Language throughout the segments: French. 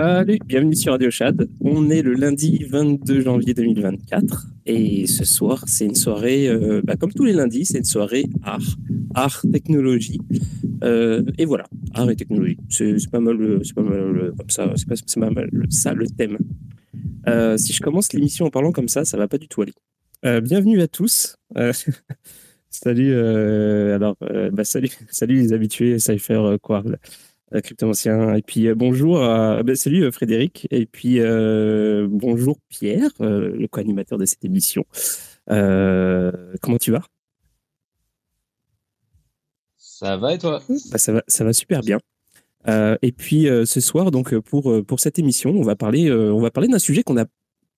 Salut, bienvenue sur Radio Chad. On est le lundi 22 janvier 2024 et ce soir, c'est une soirée, euh, bah, comme tous les lundis, c'est une soirée art, art, technologie. Euh, et voilà, art et technologie. C'est pas mal, c'est pas mal comme ça, c'est pas, mal ça le thème. Euh, si je commence l'émission en parlant comme ça, ça va pas du tout aller. bienvenue à tous. salut, alors, bah, salut, salut les habitués, Cypher, Quarl. Euh, cryptomancien. Et puis euh, bonjour, à, ben, salut euh, Frédéric. Et puis bonjour Pierre, le co-animateur de cette émission. comment tu vas? Ça va et toi? Bah, ça, va, ça va super bien. et puis ce soir, donc pour, pour cette émission, on va parler, on va parler d'un sujet qu'on n'a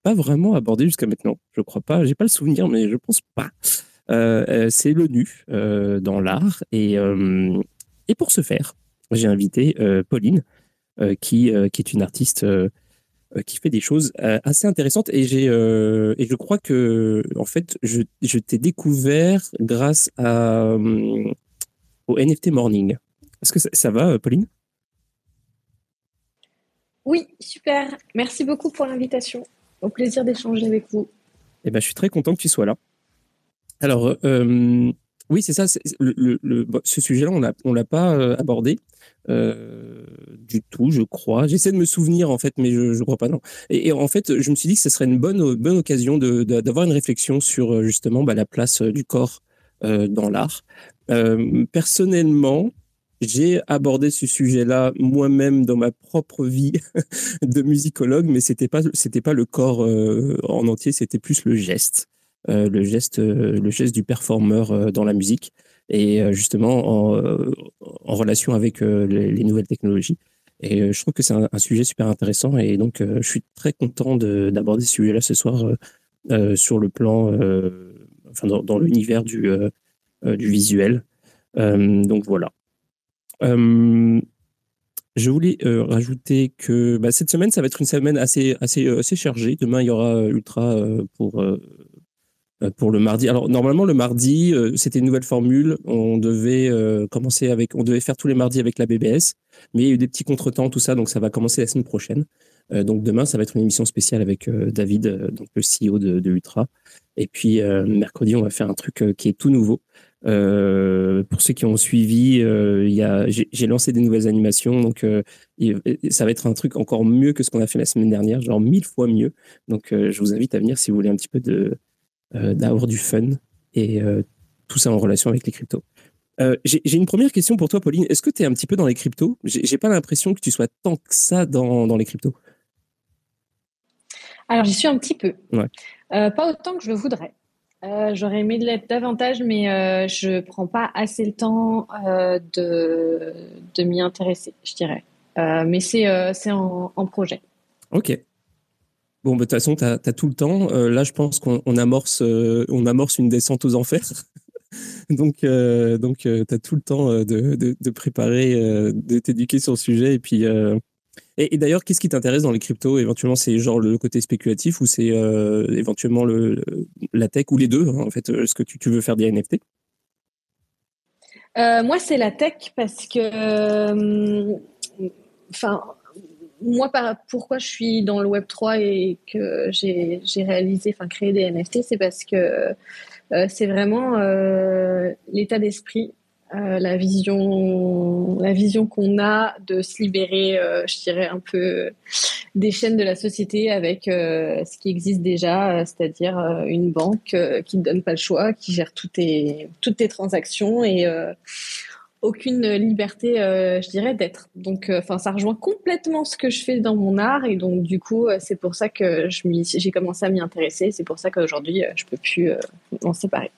pas vraiment abordé jusqu'à maintenant. Je crois pas, j'ai pas le souvenir, mais je pense pas. c'est l'ONU dans l'art. Et, et pour ce faire, j'ai invité euh, Pauline, euh, qui, euh, qui est une artiste qui fait des choses assez intéressantes. Et, j'ai, et je crois que, en fait, je, je t'ai découvert grâce à, au NFT Morning. Est-ce que ça, va, Pauline? Oui, super. Merci beaucoup pour l'invitation. Au plaisir d'échanger avec vous. Eh ben, je suis très content que tu sois là. Alors, oui, c'est ça. le, le, ce sujet-là, on ne l'a pas abordé. Euh, du tout, je crois. J'essaie de me souvenir en fait, mais je, crois pas non. Et, en fait, je me suis dit que ce serait une bonne bonne occasion d'avoir une réflexion sur euh, justement bah, la place euh, du corps dans l'art. personnellement, j'ai abordé ce sujet-là moi-même dans ma propre vie de musicologue, mais c'était pas c'était pas le corps en entier, c'était plus le geste, le geste le geste du performeur dans la musique et euh, justement en, euh, en relation avec euh, les, nouvelles technologies. Et je trouve que c'est un, sujet super intéressant et donc je suis très content d'aborder ce sujet-là ce soir sur le plan, enfin dans, l'univers du, visuel. donc voilà. je voulais rajouter que bah, cette semaine, ça va être une semaine assez, assez, assez chargée. Demain, il y aura Ultra pour pour le mardi. Alors normalement le mardi, euh, c'était une nouvelle formule. On devait euh, commencer avec, on devait faire tous les mardis avec la BBS, mais il y a eu des petits contretemps, tout ça, donc ça va commencer la semaine prochaine. donc demain, ça va être une émission spéciale avec David, donc le CEO de, de, Ultra. Et puis mercredi, on va faire un truc qui est tout nouveau. pour ceux qui ont suivi, j'ai lancé des nouvelles animations, donc ça va être un truc encore mieux que ce qu'on a fait la semaine dernière, genre mille fois mieux. Donc je vous invite à venir si vous voulez un petit peu de euh, d'avoir du fun et euh, tout ça en relation avec les cryptos. Euh, j'ai une première question pour toi, Pauline. Est-ce que tu es un petit peu dans les cryptos? J'ai pas l'impression que tu sois tant que ça dans, dans les cryptos. Alors, j'y suis un petit peu. pas autant que je le voudrais. J'aurais aimé l'être davantage, mais je prends pas assez le temps de, de m'y intéresser, je dirais. mais c'est en, en, projet. Ok. Bon, bah, de toute façon, tu as, tout le temps. Euh, là, je pense qu'on amorce, euh, amorce une descente aux enfers. donc, euh, donc tu as tout le temps de, de, préparer, de t'éduquer sur le sujet. Et puis, et, d'ailleurs, qu'est-ce qui t'intéresse dans les cryptos? Éventuellement, c'est genre le côté spéculatif ou c'est éventuellement le, la tech ou les deux hein, En fait, est-ce que tu, tu, veux faire des NFT Moi, c'est la tech parce que, enfin moi, pourquoi je suis dans le Web 3 et que j'ai réalisé, enfin créé des NFT, c'est parce que euh, c'est vraiment euh, l'état d'esprit, euh, la vision, la vision qu'on a de se libérer, je dirais un peu des chaînes de la société avec ce qui existe déjà, c'est-à-dire une banque qui ne donne pas le choix, qui gère toutes tes toutes tes transactions et aucune liberté, euh, je dirais, d'être. Donc, euh, enfin, ça rejoint complètement ce que je fais dans mon art, et donc du coup, euh, c'est pour ça que j'ai commencé à m'y intéresser. C'est pour ça qu'aujourd'hui, je peux plus m'en séparer.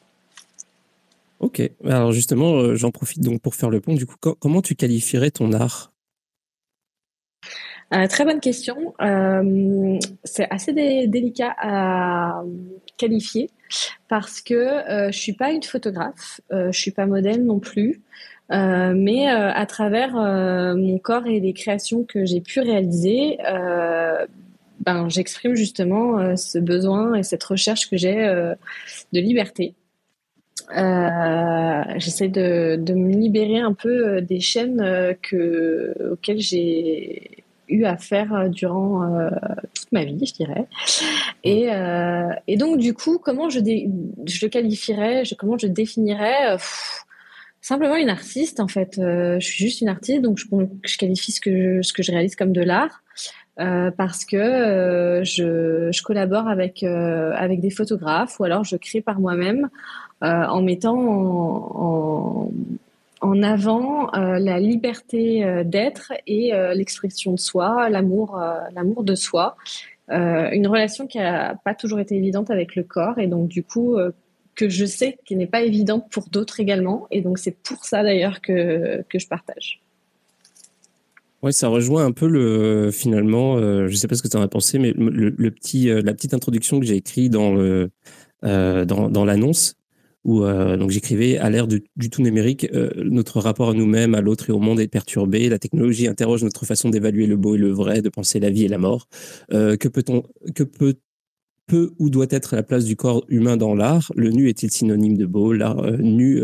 Ok. Alors justement, j'en profite donc pour faire le pont. Du coup, comment tu qualifierais ton art? Très bonne question. c'est assez délicat à qualifier parce que je suis pas une photographe, je suis pas modèle non plus. Euh, mais euh, à travers euh, mon corps et les créations que j'ai pu réaliser, ben, j'exprime justement ce besoin et cette recherche que j'ai de liberté. J'essaie de, de, me libérer un peu des chaînes que, auxquelles j'ai eu à faire durant toute ma vie, je dirais. Et, et donc, du coup, comment je, je le qualifierais, comment je définirais Simplement une artiste, en fait. je suis juste une artiste, donc je, qualifie ce que je réalise comme de l'art. Euh, parce que euh, je, collabore avec euh, avec des photographes ou alors je crée par moi-même en mettant en, en, avant la liberté d'être et l'expression de soi, l'amour l'amour de soi. une relation qui a pas toujours été évidente avec le corps et donc du coup que je sais qui n'est pas évidente pour d'autres également et donc c'est pour ça d'ailleurs que que je partage. Ouais, ça rejoint un peu le finalement. Euh, je sais pas ce que tu en as pensé, mais le, petit, euh, la petite introduction que j'ai écrit dans le euh, dans, dans l'annonce où euh, donc j'écrivais à l'ère du, tout numérique, notre rapport à nous-mêmes, à l'autre et au monde est perturbé. La technologie interroge notre façon d'évaluer le beau et le vrai, de penser la vie et la mort. que peut-on, que peut peut ou doit être la place du corps humain dans l'art. Le nu est-il synonyme de beau? L'art nu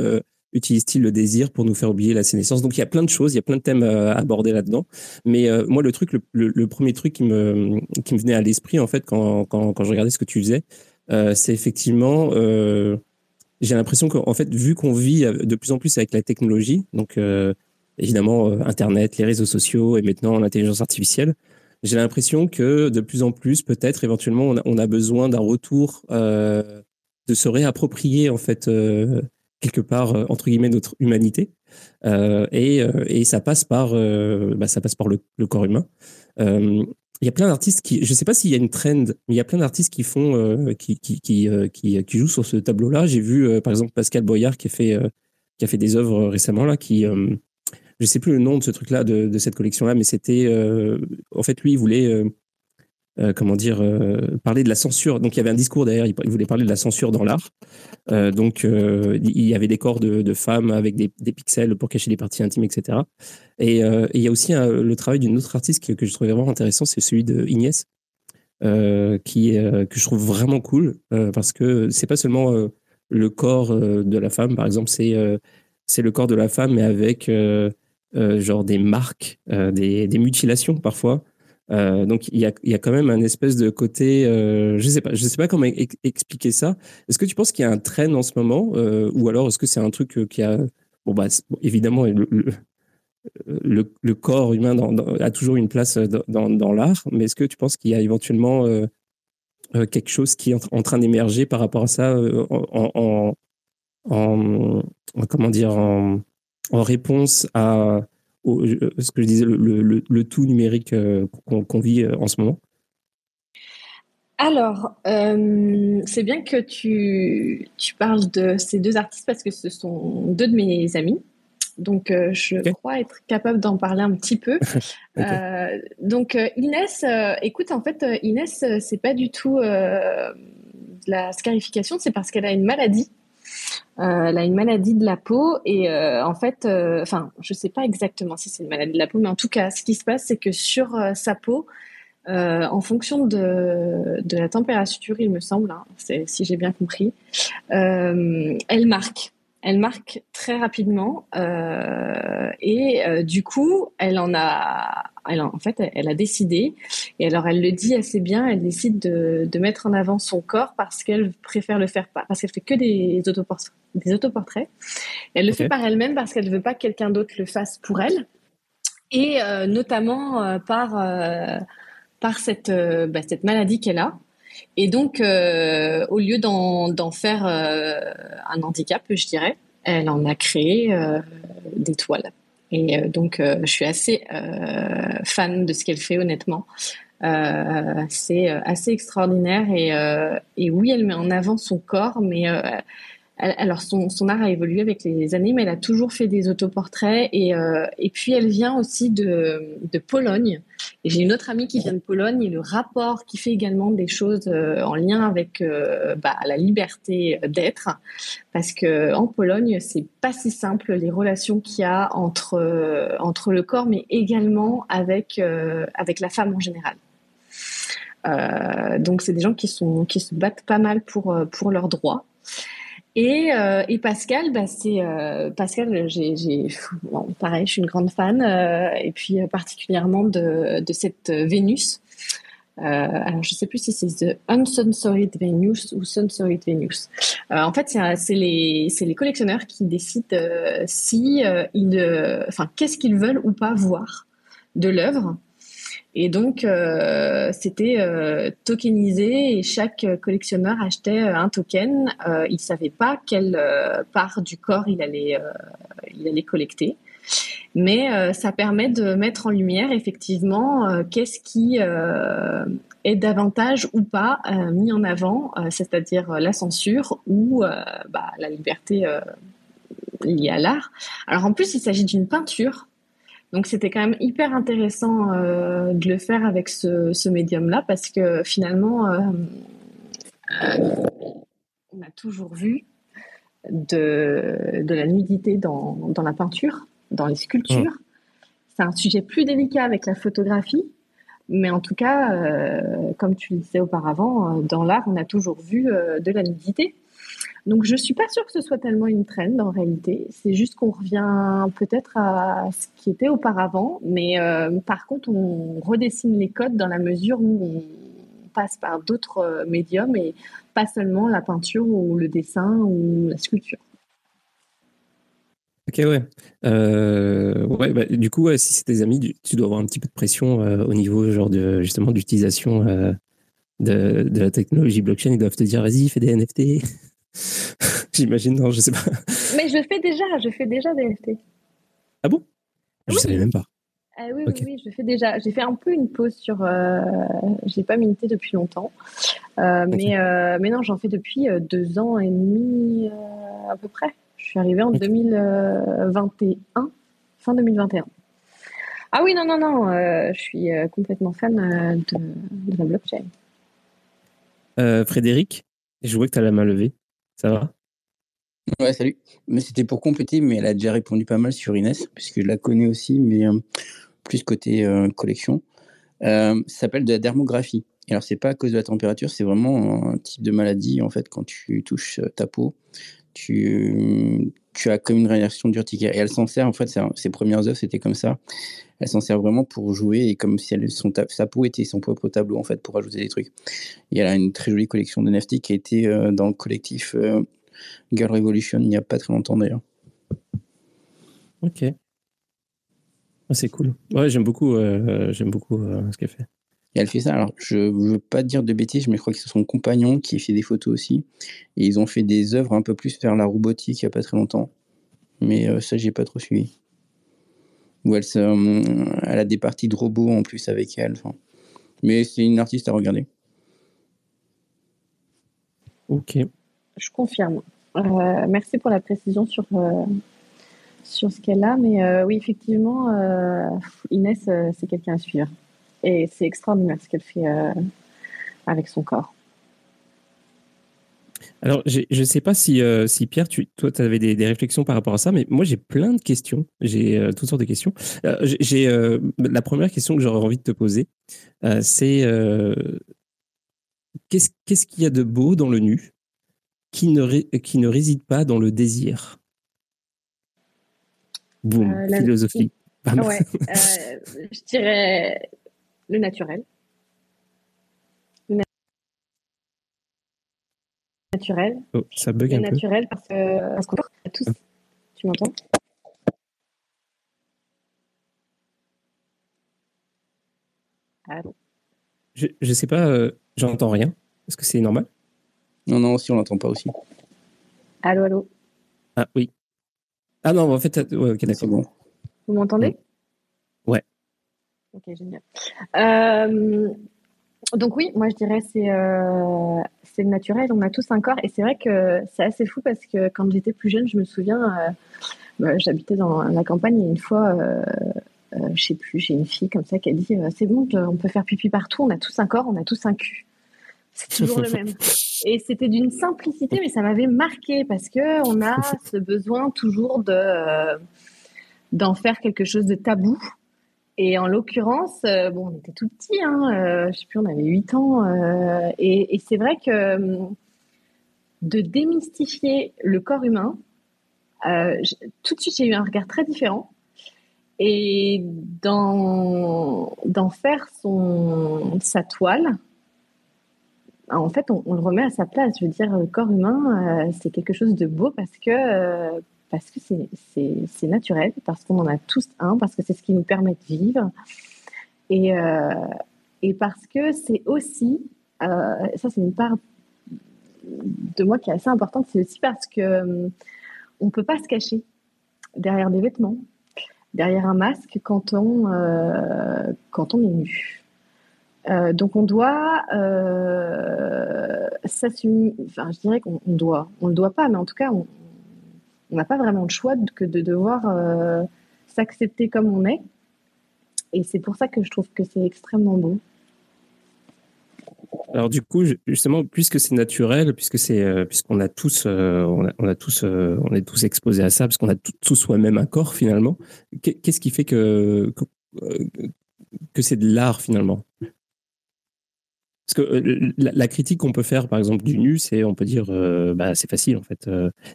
utilise-t-il le désir pour nous faire oublier la sénescence? Donc il y a plein de choses, il y a plein de thèmes à aborder là-dedans. Mais euh, moi, le truc, le, premier truc qui me, venait à l'esprit, en fait, quand, je regardais ce que tu faisais, euh, c'est effectivement, euh, j'ai l'impression qu'en fait, vu qu'on vit de plus en plus avec la technologie, donc évidemment Internet, les réseaux sociaux et maintenant l'intelligence artificielle, j'ai l'impression que de plus en plus, peut-être éventuellement, on a, besoin d'un retour de se réapproprier en fait quelque part euh, entre guillemets notre humanité euh, et, euh, ça passe par bah, ça passe par le, corps humain il y a plein d'artistes qui, je sais pas s'il y a une trend, mais il y a plein d'artistes qui font, qui, qui, qui, jouent sur ce tableau-là. J'ai vu, par exemple, Pascal Boyard qui a fait, qui a fait des œuvres récemment là, qui, je sais plus le nom de ce truc-là, de, cette collection-là, mais c'était, en fait, lui, il voulait euh, comment dire, euh, parler de la censure. Donc il y avait un discours d'ailleurs, il, voulait parler de la censure dans l'art. Euh, donc il y avait des corps de, femmes avec des, pixels pour cacher les parties intimes, etc. Et, il y a aussi le travail d'une autre artiste que, je trouvais vraiment intéressant, c'est celui de qui que je trouve vraiment cool parce que c'est pas seulement le corps de la femme, par exemple, c'est c'est le corps de la femme mais avec genre des marques, des, des mutilations parfois. Euh, donc il y a, y a, quand même un espèce de côté, euh, je sais pas, je sais pas comment expliquer ça. Est-ce que tu penses qu'il y a un train en ce moment, euh, ou alors est-ce que c'est un truc euh, qui a, bon bah évidemment le, le, corps humain a toujours une place dans, dans l'art, mais est-ce que tu penses qu'il y a éventuellement euh, quelque chose qui est en, train d'émerger par rapport à ça en, en, en, comment dire en, en réponse à euh, ce que je disais, le, tout numérique euh, qu'on vit euh, en ce moment alors, c'est bien que tu, tu, parles de ces deux artistes parce que ce sont deux de mes amis. Donc, je crois être capable d'en parler un petit peu. donc, Inès, écoute, en fait, Inès, c'est pas du tout la scarification, c'est parce qu'elle a une maladie euh, elle a une maladie de la peau et euh, en fait, euh, enfin, je sais pas exactement si c'est une maladie de la peau, mais en tout cas, ce qui se passe, c'est que sur sa peau, en fonction de, de, la température, il me semble, hein, si j'ai bien compris, elle marque elle marque très rapidement euh, et euh, du coup, elle en a, elle en, fait, elle a décidé et alors elle le dit assez bien. Elle décide de, de mettre en avant son corps parce qu'elle préfère le faire parce qu'elle fait que des autoportraits. Des autoportraits. Elle le fait par elle-même parce qu'elle veut pas que quelqu'un d'autre le fasse pour elle et euh, notamment par par cette bah, cette maladie qu'elle a et donc, euh, au lieu d'en faire euh, un handicap, je dirais, elle en a créé euh, des toiles. Et donc, je suis assez fan de ce qu'elle fait, honnêtement. c'est assez extraordinaire et, et, oui, elle met en avant son corps, mais alors son, son, art a évolué avec les années, mais elle a toujours fait des autoportraits et, euh, et puis elle vient aussi de, de Pologne. Et j'ai une autre amie qui vient de Pologne et le rapport qui fait également des choses euh, en lien avec euh, bah, la liberté d'être, parce que en Pologne c'est pas si simple les relations qu'il y a entre entre le corps, mais également avec avec la femme en général. donc c'est des gens qui sont qui se battent pas mal pour pour leurs droits. Et, euh, et Pascal, bah, c'est euh, Pascal. J'ai, bon, pareil, je suis une grande fan, euh, et puis particulièrement de, cette Vénus. alors, je sais plus si c'est The Uncensored Venus ou Censored Venus. en fait, c'est les, les collectionneurs qui décident si ils, enfin, qu'est-ce qu'ils veulent ou pas voir de l'œuvre. Et donc, euh, c'était euh, tokenisé et chaque collectionneur achetait euh, un token. il ne savait pas quelle part du corps il allait, il allait collecter. Mais ça permet de mettre en lumière effectivement qu'est-ce qui est davantage ou pas mis en avant, c'est-à-dire la censure ou bah, la liberté liée à l'art. Alors en plus, il s'agit d'une peinture donc c'était quand même hyper intéressant euh, de le faire avec ce, ce médium-là parce que finalement, euh, euh, on a toujours vu de, de la nudité dans, dans, la peinture, dans les sculptures. Mmh. C'est un sujet plus délicat avec la photographie, mais en tout cas, comme tu le disais auparavant, dans l'art, on a toujours vu de la nudité. Donc je suis pas sûre que ce soit tellement une trend en réalité. C'est juste qu'on revient peut-être à ce qui était auparavant, mais euh, par contre on redessine les codes dans la mesure où on passe par d'autres euh, médiums et pas seulement la peinture ou le dessin ou la sculpture. Ok, ouais. Euh, ouais bah, du coup, si c'est tes amis, tu dois avoir un petit peu de pression au niveau genre de, justement d'utilisation de, de, la technologie blockchain. Ils doivent te dire, vas-y, fais des NFT. J'imagine, non, je sais pas. Mais je fais déjà, je fais déjà des NFT. Ah bon? Je ne savais même pas. Ah oui, oui, oui, je fais déjà. J'ai fait un peu une pause sur. Euh, j'ai pas minté depuis longtemps, euh, mais euh, mais non, j'en fais depuis euh, deux ans et demi à peu près. Je suis arrivée en 2021, fin 2021. Ah oui, non, non, non, je suis complètement fan de, de la blockchain. Frédéric, je vois que tu as la main levée. Ça va? Ouais, salut. Mais c'était pour compléter, mais elle a déjà répondu pas mal sur Inès, puisque je la connais aussi, mais euh, plus côté euh, collection. Euh, ça s'appelle de la dermographie. Et alors, c'est pas à cause de la température, c'est vraiment un type de maladie, en fait, quand tu touches ta peau, tu, tu as comme une réaction d'urticaire. Et elle s'en sert, en fait, ses premières œuvres, c'était comme ça. Elle s'en sert vraiment pour jouer et comme si son, sa peau était son propre tableau, en fait, pour ajouter des trucs. Et elle a une très jolie collection de NFT qui a été euh, dans le collectif euh, Girl Revolution il n'y a pas très longtemps, d'ailleurs. Ok. Ah, c'est cool. Ouais, j'aime beaucoup, euh, j'aime beaucoup ce qu'elle fait. Et elle fait ça. Alors, je ne veux pas dire de bêtises, mais je crois que c'est son compagnon qui fait des photos aussi. Et ils ont fait des œuvres un peu plus vers la robotique il n'y a pas très longtemps. Mais euh, ça, j'ai pas trop suivi. Où elle, euh, elle, a des parties de robots en plus avec elle. Mais c'est une artiste à regarder. Ok. Je confirme. Euh, merci pour la précision sur, sur ce qu'elle a. Mais oui, effectivement, Inès, c'est quelqu'un à suivre. Et c'est extraordinaire ce qu'elle fait euh, avec son corps. Alors, je ne sais pas si, euh, si Pierre, tu, toi, tu avais des, réflexions par rapport à ça, mais moi, j'ai plein de questions. J'ai euh, toutes sortes de questions. j'ai La première question que j'aurais envie de te poser, c'est qu'est-ce qu'est-ce qu'il y a de beau dans le nu qui ne, qui ne réside pas dans le désir? Boum, philosophie. Ouais, je dirais le naturel. Le naturel. Oh, ça bug le un naturel parce que parce qu'on tous. Tu m'entends? Allô je, je sais pas, euh, j'entends rien. Est-ce que c'est normal? Non, non, si on l'entend pas aussi. Allô, allô? Ah oui. Ah non, en fait, ouais, ok, d'accord. Bon. Vous m'entendez? Ok, génial. Euh, donc oui, moi je dirais c'est euh, c'est naturel. On a tous un corps et c'est vrai que c'est assez fou parce que quand j'étais plus jeune, je me souviens, euh, bah, j'habitais dans la campagne et une fois, je sais plus, j'ai une fille comme ça qui a dit c'est bon, on peut faire pipi partout. On a tous un corps, on a tous un cul. C'est toujours le même. Et c'était d'une simplicité, mais ça m'avait marqué parce que on a ce besoin toujours de d'en faire quelque chose de tabou. Et en l'occurrence, euh, bon, on était tout petits, hein, euh, je sais plus, on avait 8 ans. Euh, et, c'est vrai que de démystifier le corps humain. tout de suite, j'ai eu un regard très différent et d'en faire son, sa toile, en fait, on, le remet à sa place. Je veux dire, le corps humain, euh, c'est quelque chose de beau parce que euh, parce que c'est naturel, parce qu'on en a tous un, parce que c'est ce qui nous permet de vivre, et, euh, parce que c'est aussi, ça c'est une part de moi qui est assez importante, c'est aussi parce que on peut pas se cacher derrière des vêtements, derrière un masque quand on, euh, quand on est nu. Euh, donc on doit euh, s'assumer, enfin je dirais qu'on doit, on ne le doit pas, mais en tout cas on n'a pas vraiment le choix que de devoir s'accepter comme on est. Et c'est pour ça que je trouve que c'est extrêmement beau. Alors du coup, justement, puisque c'est naturel, puisque c'est, euh, puisqu'on a tous, euh, on, a, tous, euh, on est tous exposés à ça, parce qu'on a tous soi-même un corps finalement. Qu'est-ce qui fait que que, c'est de l'art finalement? Parce que la, critique qu'on peut faire, par exemple, du nu, c'est, on peut dire, bah, c'est facile en fait.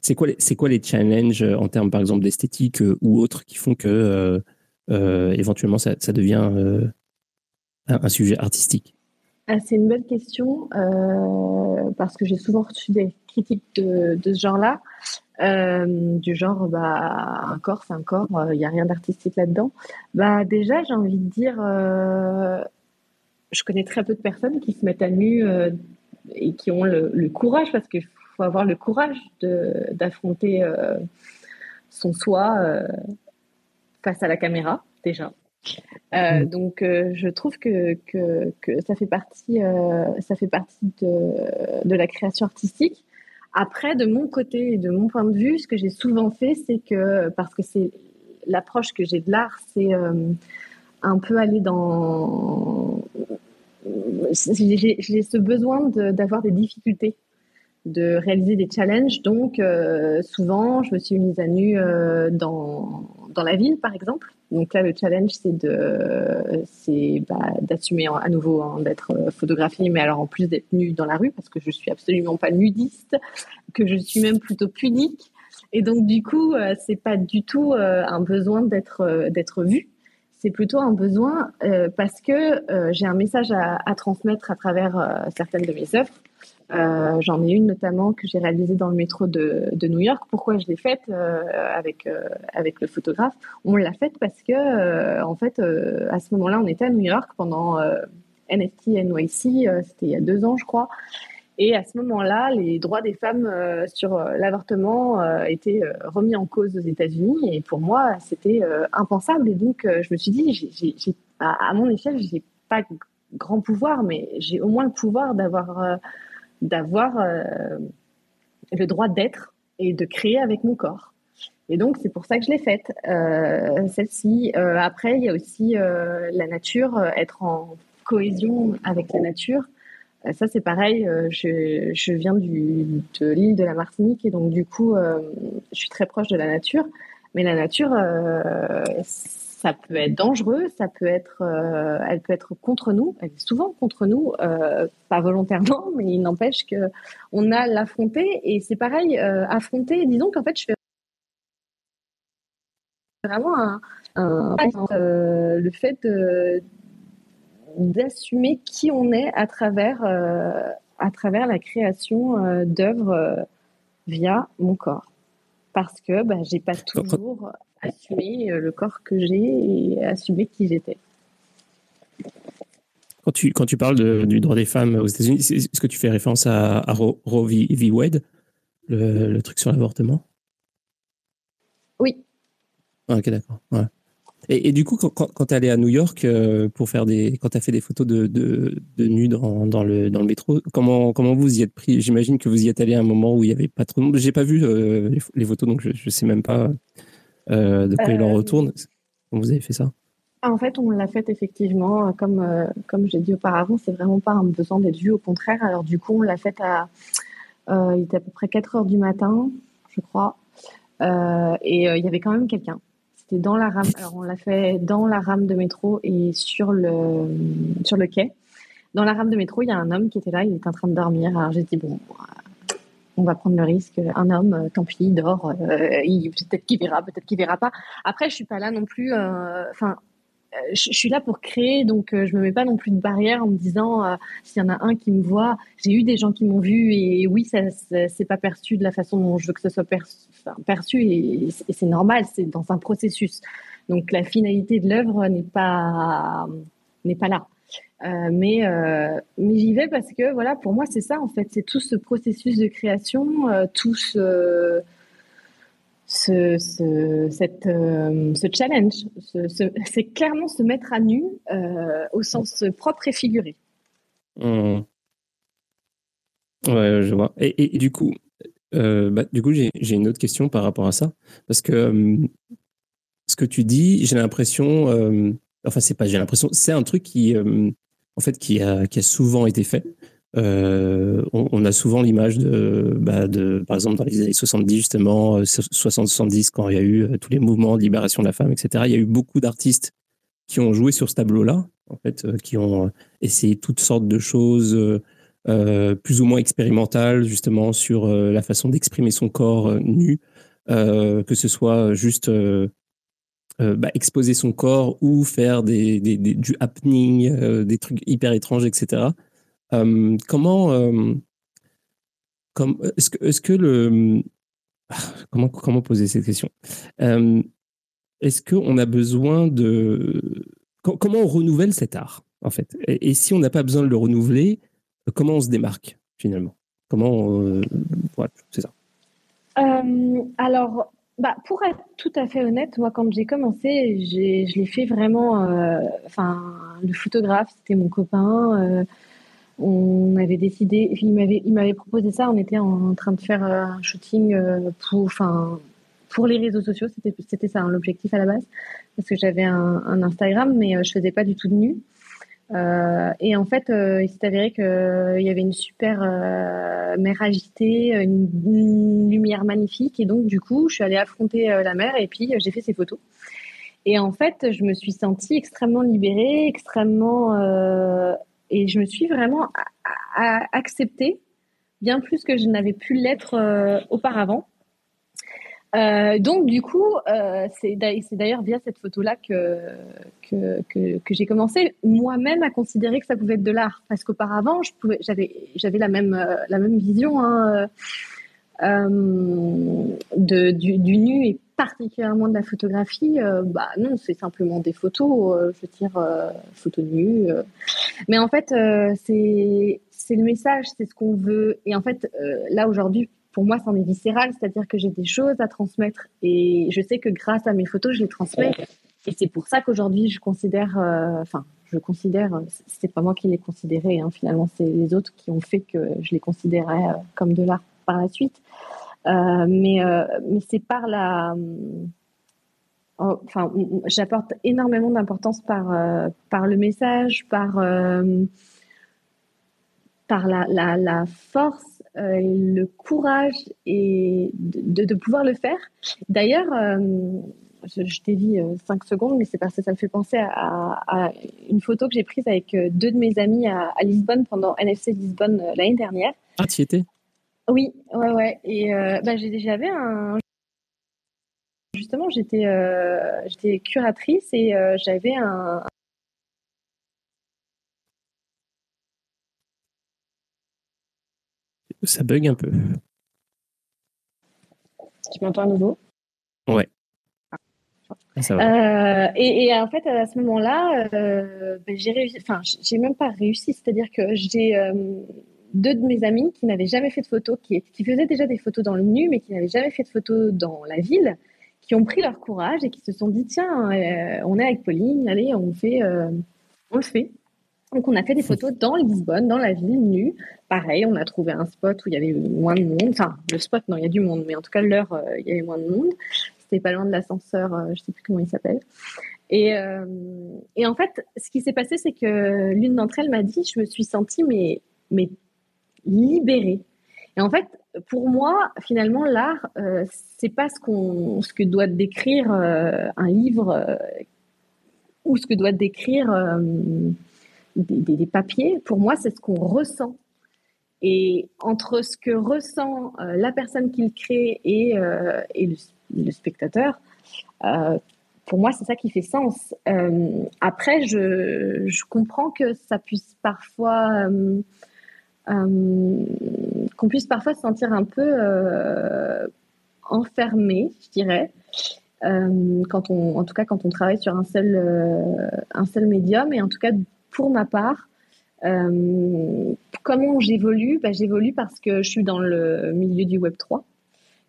c'est quoi, c'est quoi les challenges en termes, par exemple, d'esthétique ou autres qui font que éventuellement ça, devient un sujet artistique? Ah, c'est une bonne question euh, parce que j'ai souvent reçu des critiques de, ce genre-là, euh, du genre bah un corps c'est un corps, il euh, n'y a rien d'artistique là-dedans. Bah déjà j'ai envie de dire, je connais très peu de personnes qui se mettent à nu et qui ont le, le courage parce qu'il faut avoir le courage d'affronter son soi face à la caméra déjà. Euh, mm. Donc, euh, je trouve que, que, que, ça fait partie, euh, ça fait partie de, de, la création artistique. Après, de mon côté et de mon point de vue, ce que j'ai souvent fait, c'est que, parce que c'est l'approche que j'ai de l'art, c'est un peu aller dans. J'ai ce besoin d'avoir des difficultés de réaliser des challenges. Donc, souvent, je me suis mise à nu dans, dans la ville, par exemple. Donc là, le challenge, c'est de, bah, d'assumer à nouveau hein, d'être euh, photographiée, mais alors en plus d'être nue dans la rue, parce que je suis absolument pas nudiste, que je suis même plutôt pudique. Et donc du coup, euh, c'est pas du tout euh, un besoin d'être d'être vue. C'est plutôt un besoin parce que j'ai un message à, transmettre à travers certaines de mes œuvres euh, j'en ai une notamment que j'ai réalisée dans le métro de, de New York. Pourquoi je l'ai faite euh, avec, euh, avec le photographe? On l'a faite parce que, en fait, à ce moment-là, on était à New York pendant NFT NYC, c'était il y a deux ans, je crois. Et à ce moment-là, les droits des femmes sur l'avortement étaient remis en cause aux États-Unis. Et pour moi, c'était impensable. Et donc, je me suis dit, à, à, mon échelle, j'ai pas grand pouvoir, mais j'ai au moins le pouvoir d'avoir euh, le droit d'être et de créer avec mon corps. Et donc, c'est pour ça que je l'ai faite, euh, celle-ci. Euh, après, il y a aussi la nature, être en cohésion avec la nature. Ça, c'est pareil. Je, je, viens du, de l'île de la Martinique et donc, du coup, je suis très proche de la nature. Mais la nature, ça peut être dangereux, ça peut être, euh, elle peut être contre nous, elle est souvent contre nous, euh, pas volontairement, mais il n'empêche que on a l'affronter et c'est pareil, euh, affronter. Disons qu'en fait, je fais vraiment un, le fait d'assumer qui on est à travers à travers la création d'œuvres via mon corps, parce que bah, j'ai pas toujours assumer euh, le corps que j'ai et assumer qui j'étais. Quand tu, quand tu parles du droit des femmes aux États-Unis, est-ce que tu fais référence à, Roe v. Wade, le, truc sur l'avortement? Oui. Ah, ok, d'accord. Et, du coup, quand, tu es allé à New York euh, pour faire des, quand tu as fait des photos de, de, de nus dans, dans, le, dans le métro, comment, comment vous y êtes pris? J'imagine que vous y êtes allé à un moment où il n'y avait pas trop de monde. J'ai pas vu euh, les, les, photos, donc je ne sais même pas euh, de quoi il en retourne Comment vous avez fait ça? En fait, on l'a fait effectivement, comme, comme j'ai dit auparavant, c'est vraiment pas un besoin d'être vu, au contraire. Alors du coup, on l'a fait à, il était à peu près 4 heures du matin, je crois, et il y avait quand même quelqu'un. C'était dans la rame. Alors on l'a fait dans la rame de métro et sur le sur le quai. Dans la rame de métro, il y a un homme qui était là, il était en train de dormir. Alors j'ai dit bon, on va prendre le risque. Un homme, tant pis, il dort. peut-être qu'il verra, peut-être qu'il verra pas. Après, je suis pas là non plus. Enfin, je, suis là pour créer, donc je me mets pas non plus de barrière en me disant s'il y en a un qui me voit. J'ai eu des gens qui m'ont vu et oui, ça, c'est pas perçu de la façon dont je veux que ce soit perçu, et, c'est normal. C'est dans un processus. Donc la finalité de l'œuvre n'est pas n'est pas là. Euh, mais euh, mais j'y vais parce que voilà, pour moi, c'est ça en fait, c'est tout ce processus de création, euh, tout ce ce, ce, cette, ce challenge, c'est clairement se mettre à nu au sens propre et figuré. Mmh. Ouais, je vois. Et, et, du coup, bah, du coup, j'ai une autre question par rapport à ça, parce que ce que tu dis, j'ai l'impression enfin c'est pas j'ai l'impression c'est un truc qui euh, en fait qui a, qui a souvent été fait euh, on, a souvent l'image de, bah de, par exemple, dans les années 70, justement, 60-70, euh, quand il y a eu tous les mouvements de libération de la femme, etc., il y a eu beaucoup d'artistes qui ont joué sur ce tableau-là, en fait, qui ont essayé toutes sortes de choses plus ou moins expérimentales, justement, sur la façon d'exprimer son corps nu, que ce soit juste euh, bah, exposer son corps ou faire des, du happening, euh, des trucs hyper étranges, etc. Euh, comment, comme, est-ce que, est-ce que le, comment, comment poser cette question? Est-ce qu'on a besoin de, comment on renouvelle cet art en fait? Et, si on n'a pas besoin de le renouveler, comment on se démarque finalement? Comment, c'est ça. alors bah, pour être tout à fait honnête, moi, quand j'ai commencé, je l'ai fait vraiment. Euh, enfin, le photographe, c'était mon copain. Euh, on avait décidé, il m'avait, proposé ça. On était en train de faire euh, un shooting pour, enfin, pour les réseaux sociaux. C'était, ça hein, l'objectif à la base, parce que j'avais un, Instagram, mais je faisais pas du tout de nu. Euh, et en fait, euh, il s'est avéré qu'il euh, y avait une super mer agitée, une, lumière magnifique. Et donc, du coup, je suis allée affronter la mer et puis j'ai fait ces photos. Et en fait, je me suis sentie extrêmement libérée, extrêmement. Et je me suis vraiment acceptée, bien plus que je n'avais pu l'être auparavant. Euh, donc du coup, euh, c'est d'ailleurs via cette photo-là que, j'ai commencé moi-même à considérer que ça pouvait être de l'art, parce qu'auparavant, j'avais la même euh, vision hein, du, nu particulièrement de la photographie. bah non, c'est simplement des photos, je veux dire photos nues. Mais en fait, c'est c'est le message, c'est ce qu'on veut. Et en fait, là aujourd'hui pour moi, c'en est viscéral, c'est-à-dire que j'ai des choses à transmettre et je sais que grâce à mes photos, je les transmets. Et c'est pour ça qu'aujourd'hui, je considère, euh, enfin, je considère, c'est pas moi qui les considéré, hein, finalement, c'est les autres qui ont fait que je les considérais euh, comme de l'art par la suite. Euh, mais mais c'est par la, enfin, j'apporte énormément d'importance par par le message, par par la, la, force euh, le courage et de, de, pouvoir le faire. D'ailleurs, euh, je, je euh, cinq secondes, mais c'est parce que ça me fait penser à, à une photo que j'ai prise avec deux de mes amis à, Lisbonne pendant NFC Lisbonne l'année dernière. Ah, tu étais? Oui, ouais, ouais. Et euh, bah, j'avais un. Justement, j'étais j'étais curatrice et j'avais un, Ça bug un peu. Tu m'entends à nouveau? Ouais. Euh, et, et, en fait, à ce moment-là, euh, ben, j'ai réussi, enfin, j'ai même pas réussi, c'est-à-dire que j'ai euh, deux de mes amis qui n'avaient jamais fait de photos, qui, qui faisaient déjà des photos dans le nu, mais qui n'avaient jamais fait de photos dans la ville, qui ont pris leur courage et qui se sont dit tiens, on est avec Pauline, allez, on fait, on le fait. Donc, on a fait des photos dans Lisbonne, dans la ville, nue. Pareil, on a trouvé un spot où il y avait moins de monde. Enfin, le spot, non, il y a du monde, mais en tout cas, l'heure, euh, il y avait moins de monde. C'était pas loin de l'ascenseur, euh, je ne sais plus comment il s'appelle. Et, euh, et, en fait, ce qui s'est passé, c'est que l'une d'entre elles m'a dit, je me suis sentie, mais libérée. Et en fait, pour moi, finalement, l'art, euh, c'est pas ce, qu'on, ce que doit décrire un livre ou ce que doit décrire des, papiers, pour moi, c'est ce qu'on ressent. Et entre ce que ressent la personne qui le crée et, et le, spectateur, pour moi, c'est ça qui fait sens. après, je, je, comprends que ça puisse parfois qu'on puisse parfois se sentir un peu enfermé, je dirais. Euh, quand on, en tout cas quand on travaille sur un seul, euh, un seul médium. Et en tout cas, pour ma part, euh, comment j'évolue? Bah, J'évolue parce que je suis dans le milieu du Web 3,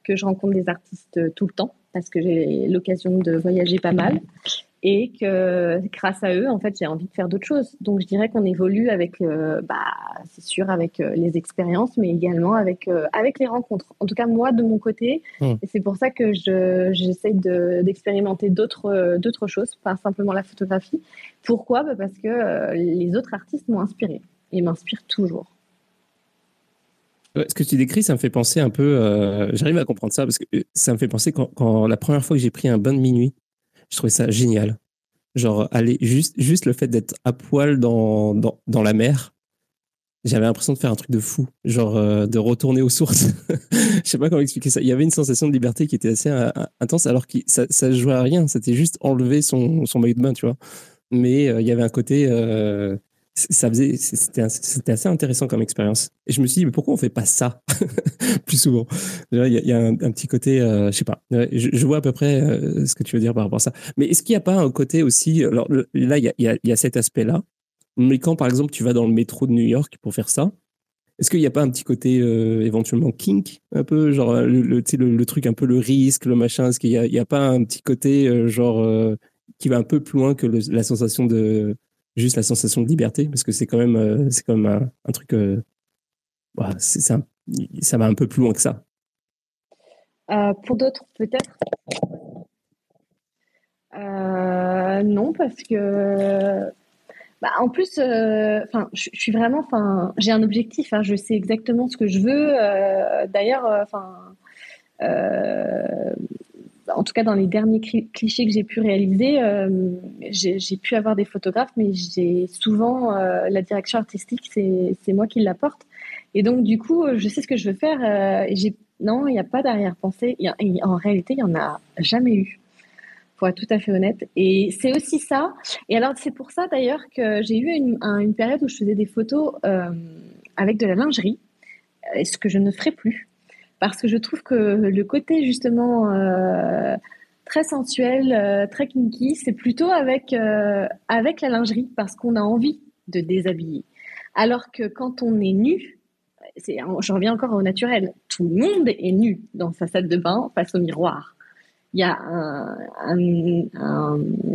que je rencontre des artistes tout le temps, parce que j'ai l'occasion de voyager pas mal et que grâce à eux, en fait, j'ai envie de faire d'autres choses. Donc, je dirais qu'on évolue avec, euh, bah, c'est sûr, avec euh, les expériences, mais également avec, euh, avec les rencontres. En tout cas, moi, de mon côté, hmm. et c'est pour ça que j'essaie d'expérimenter d'autres d'autres choses, pas simplement la photographie. Pourquoi? Bah, Parce que les autres artistes m'ont inspiré et m'inspirent toujours. Ce que tu décris, ça me fait penser un peu. J'arrive à comprendre ça parce que ça me fait penser quand, quand la première fois que j'ai pris un bain de minuit, je trouvais ça génial. Genre, aller juste, le fait d'être à poil dans, la mer, j'avais l'impression de faire un truc de fou, genre euh, de retourner aux sources. je sais pas comment expliquer ça. Il y avait une sensation de liberté qui était assez euh, intense, alors que ça, ça jouait à rien. C'était juste enlever son, son maillot de bain, tu vois. Mais euh, il y avait un côté ça faisait, c'était assez intéressant comme expérience. Et je me suis dit, mais pourquoi on fait pas ça plus souvent? Il y a, un, petit côté, euh, je sais pas, je, vois à peu près euh, ce que tu veux dire par rapport à ça. Mais est-ce qu'il n'y a pas un côté aussi, alors là, il y a, cet aspect-là, mais quand par exemple tu vas dans le métro de New York pour faire ça, est-ce qu'il n'y a pas un petit côté euh, éventuellement kink, un peu, genre le, le, truc un peu le risque, le machin Est-ce qu'il n'y a, a, pas un petit côté genre qui va un peu plus loin que la sensation de juste la sensation de liberté, parce que c'est quand même, euh, c'est un, truc. Euh, ça va un peu plus loin que ça. Euh, pour d'autres, peut-être? non, parce que. Bah, en plus, enfin, je suis vraiment, j'ai un objectif. Hein, je sais exactement ce que je veux. D'ailleurs, enfin, en tout cas dans les derniers clichés que j'ai pu réaliser, euh, j'ai pu avoir des photographes, mais j'ai souvent euh, la direction artistique, c'est moi qui l'apporte. Et donc du coup, je sais ce que je veux faire. Euh, non, il n'y a pas d'arrière-pensée. En réalité, il n'y en a jamais eu, pour être tout à fait honnête. Et c'est aussi ça. Et alors c'est pour ça d'ailleurs que j'ai eu une, une, période où je faisais des photos avec de la lingerie, ce que je ne ferai plus parce que je trouve que le côté justement euh, très sensuel, euh, très kinky, c'est plutôt avec, euh, avec la lingerie parce qu'on a envie de déshabiller. Alors que quand on est nu, je reviens encore au naturel, tout le monde est nu dans sa salle de bain face au miroir. Il y a un,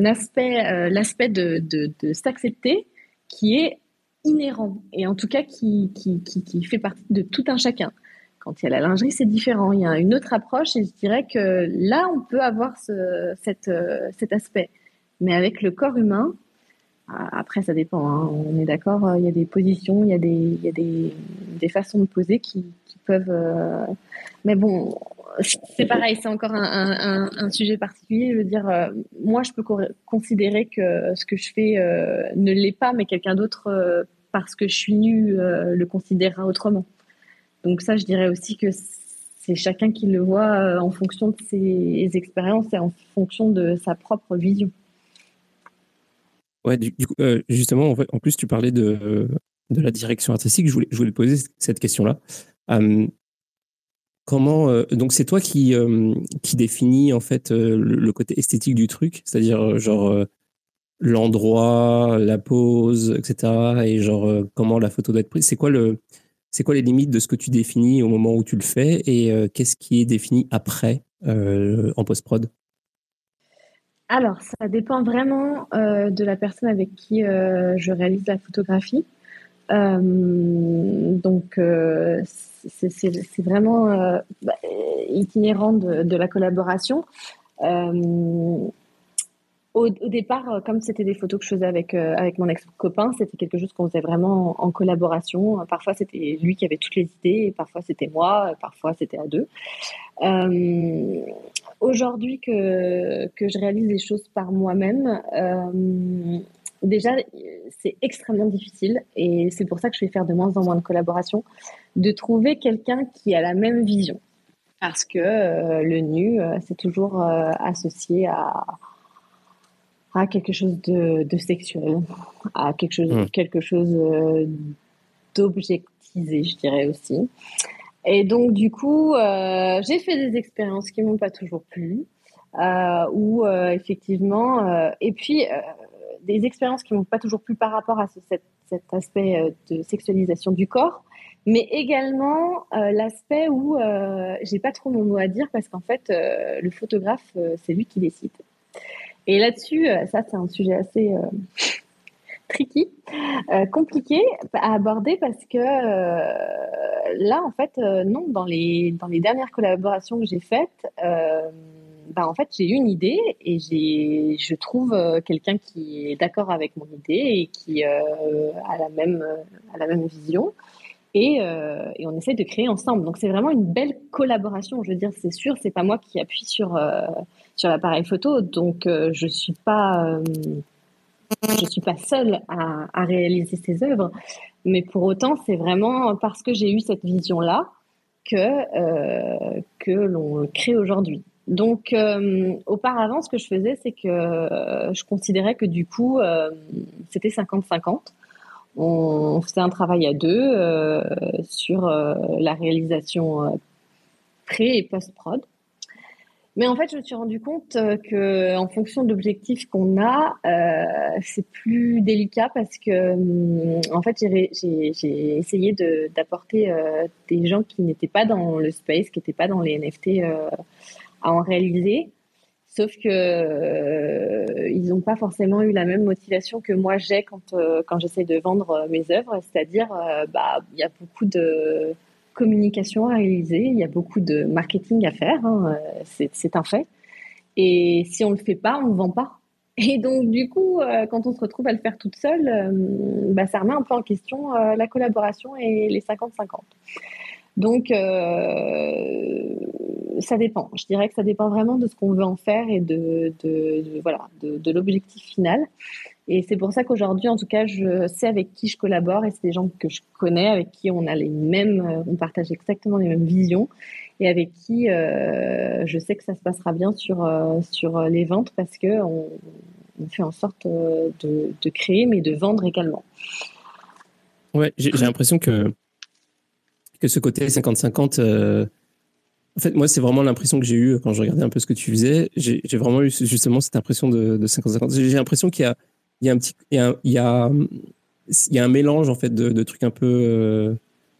aspect, l'aspect de, de, s'accepter qui est inhérent et en tout cas qui, qui, qui fait partie de tout un chacun. Quand il y a la lingerie, c'est différent. Il y a une autre approche et je dirais que là, on peut avoir euh, cet aspect. Mais avec le corps humain, ah, après, ça dépend. Hein. On est d'accord, euh, il y a des positions, il y a des, façons de poser qui, peuvent. Euh, mais bon, c'est pareil, c'est encore un, sujet particulier. Je veux dire, moi, je peux considérer que ce que je fais ne l'est pas, mais quelqu'un d'autre, parce que je suis nue, le considérera autrement. Donc ça, je dirais aussi que c'est chacun qui le voit euh, en fonction de ses expériences et en fonction de sa propre vision. Ouais, du, coup, euh, justement, en, plus, tu parlais de, de la direction artistique. Je voulais, je voulais poser cette question-là. Euh, comment donc c'est toi qui qui définis en fait le, côté esthétique du truc, c'est-à-dire genre l'endroit, la pose, etc. Et genre comment la photo doit être prise. C'est quoi le c'est quoi les limites de ce que tu définis au moment où tu le fais et euh, qu'est-ce qui est défini après euh, en post-prod? Alors, ça dépend vraiment euh, de la personne avec qui je réalise la photographie. donc, c'est vraiment bah, itinérant de, de, la collaboration au, départ, euh, comme c'était des photos que je faisais avec, euh, avec mon ex-copain, c'était quelque chose qu'on faisait vraiment en, collaboration. Parfois, c'était lui qui avait toutes les idées, parfois, c'était moi, parfois, c'était à deux. Euh, aujourd'hui que, que je réalise les choses par moi-même, déjà, c'est extrêmement difficile et c'est pour ça que je vais faire de moins en moins de collaborations, de trouver quelqu'un qui a la même vision. Parce que le nu, c'est toujours associé à, à quelque chose de, de sexuel, à quelque chose, hmm. quelque chose euh, d'objectisé, je dirais aussi. Et donc, du coup, euh, j'ai fait des expériences qui m'ont pas toujours plu, euh, ou effectivement, et puis des expériences qui m'ont pas toujours plu par rapport à cet, cet, aspect de sexualisation du corps, mais également l'aspect où j'ai pas trop mon mot à dire parce qu'en fait, le photographe, c'est lui qui décide. Et là-dessus, euh, ça c'est un sujet assez euh, tricky, euh, compliqué à aborder parce que là, en fait, non, dans les, dans les dernières collaborations que j'ai faites, bah, en fait, j'ai une idée et je trouve quelqu'un qui est d'accord avec mon idée et qui a, la même, a la même vision. Et, et, on essaie de créer ensemble. Donc c'est vraiment une belle collaboration. Je veux dire, c'est sûr, c'est pas moi qui appuie sur sur l'appareil photo, donc euh, je suis euh, suis pas seule à, réaliser ces œuvres, mais pour autant c'est vraiment parce que j'ai eu cette vision là que euh, que l'on crée aujourd'hui. Donc auparavant, ce que je faisais, c'est que je considérais que du coup c'était 50-50 on faisait un travail à deux sur la réalisation pré et post-prod. Mais en fait, je me suis rendu compte euh, que, en fonction de l'objectif qu'on a, euh, c'est plus délicat parce que, hum, en fait, j'ai essayé d'apporter euh, des gens qui n'étaient pas dans le space, qui n'étaient pas dans les NFT à en réaliser. Sauf que ils n'ont pas forcément eu la même motivation que moi j'ai quand quand j'essaie de vendre mes œuvres, c'est-à-dire bah il y a beaucoup de communication à réaliser, il y a beaucoup de marketing à faire, hein, euh, c'est un fait. Et si on ne le fait pas, on ne vend pas. Et donc, du coup, euh, quand on se retrouve à le faire toute seule, euh, bah, ça remet un peu en question la collaboration et les 50-50. Donc, ça dépend. Je dirais que ça dépend vraiment de ce qu'on veut en faire et de, voilà, de l'objectif final. Et c'est pour ça qu'aujourd'hui, en tout cas, je sais avec qui je collabore et c'est des gens que je connais, avec qui on a les mêmes, euh, on partage exactement les mêmes visions et avec qui euh, je sais que ça se passera bien sur, euh, sur les ventes parce que on, fait en sorte de, de, créer mais de vendre également. Ouais, j'ai l'impression que, que ce côté 50-50, en fait, moi, c'est vraiment l'impression que j'ai eue quand je regardais un peu ce que tu faisais. J'ai vraiment eu justement cette impression de 50-50. J'ai l'impression qu'il y a il y a un petit, il y a, y a, un mélange en fait de, trucs un peu euh,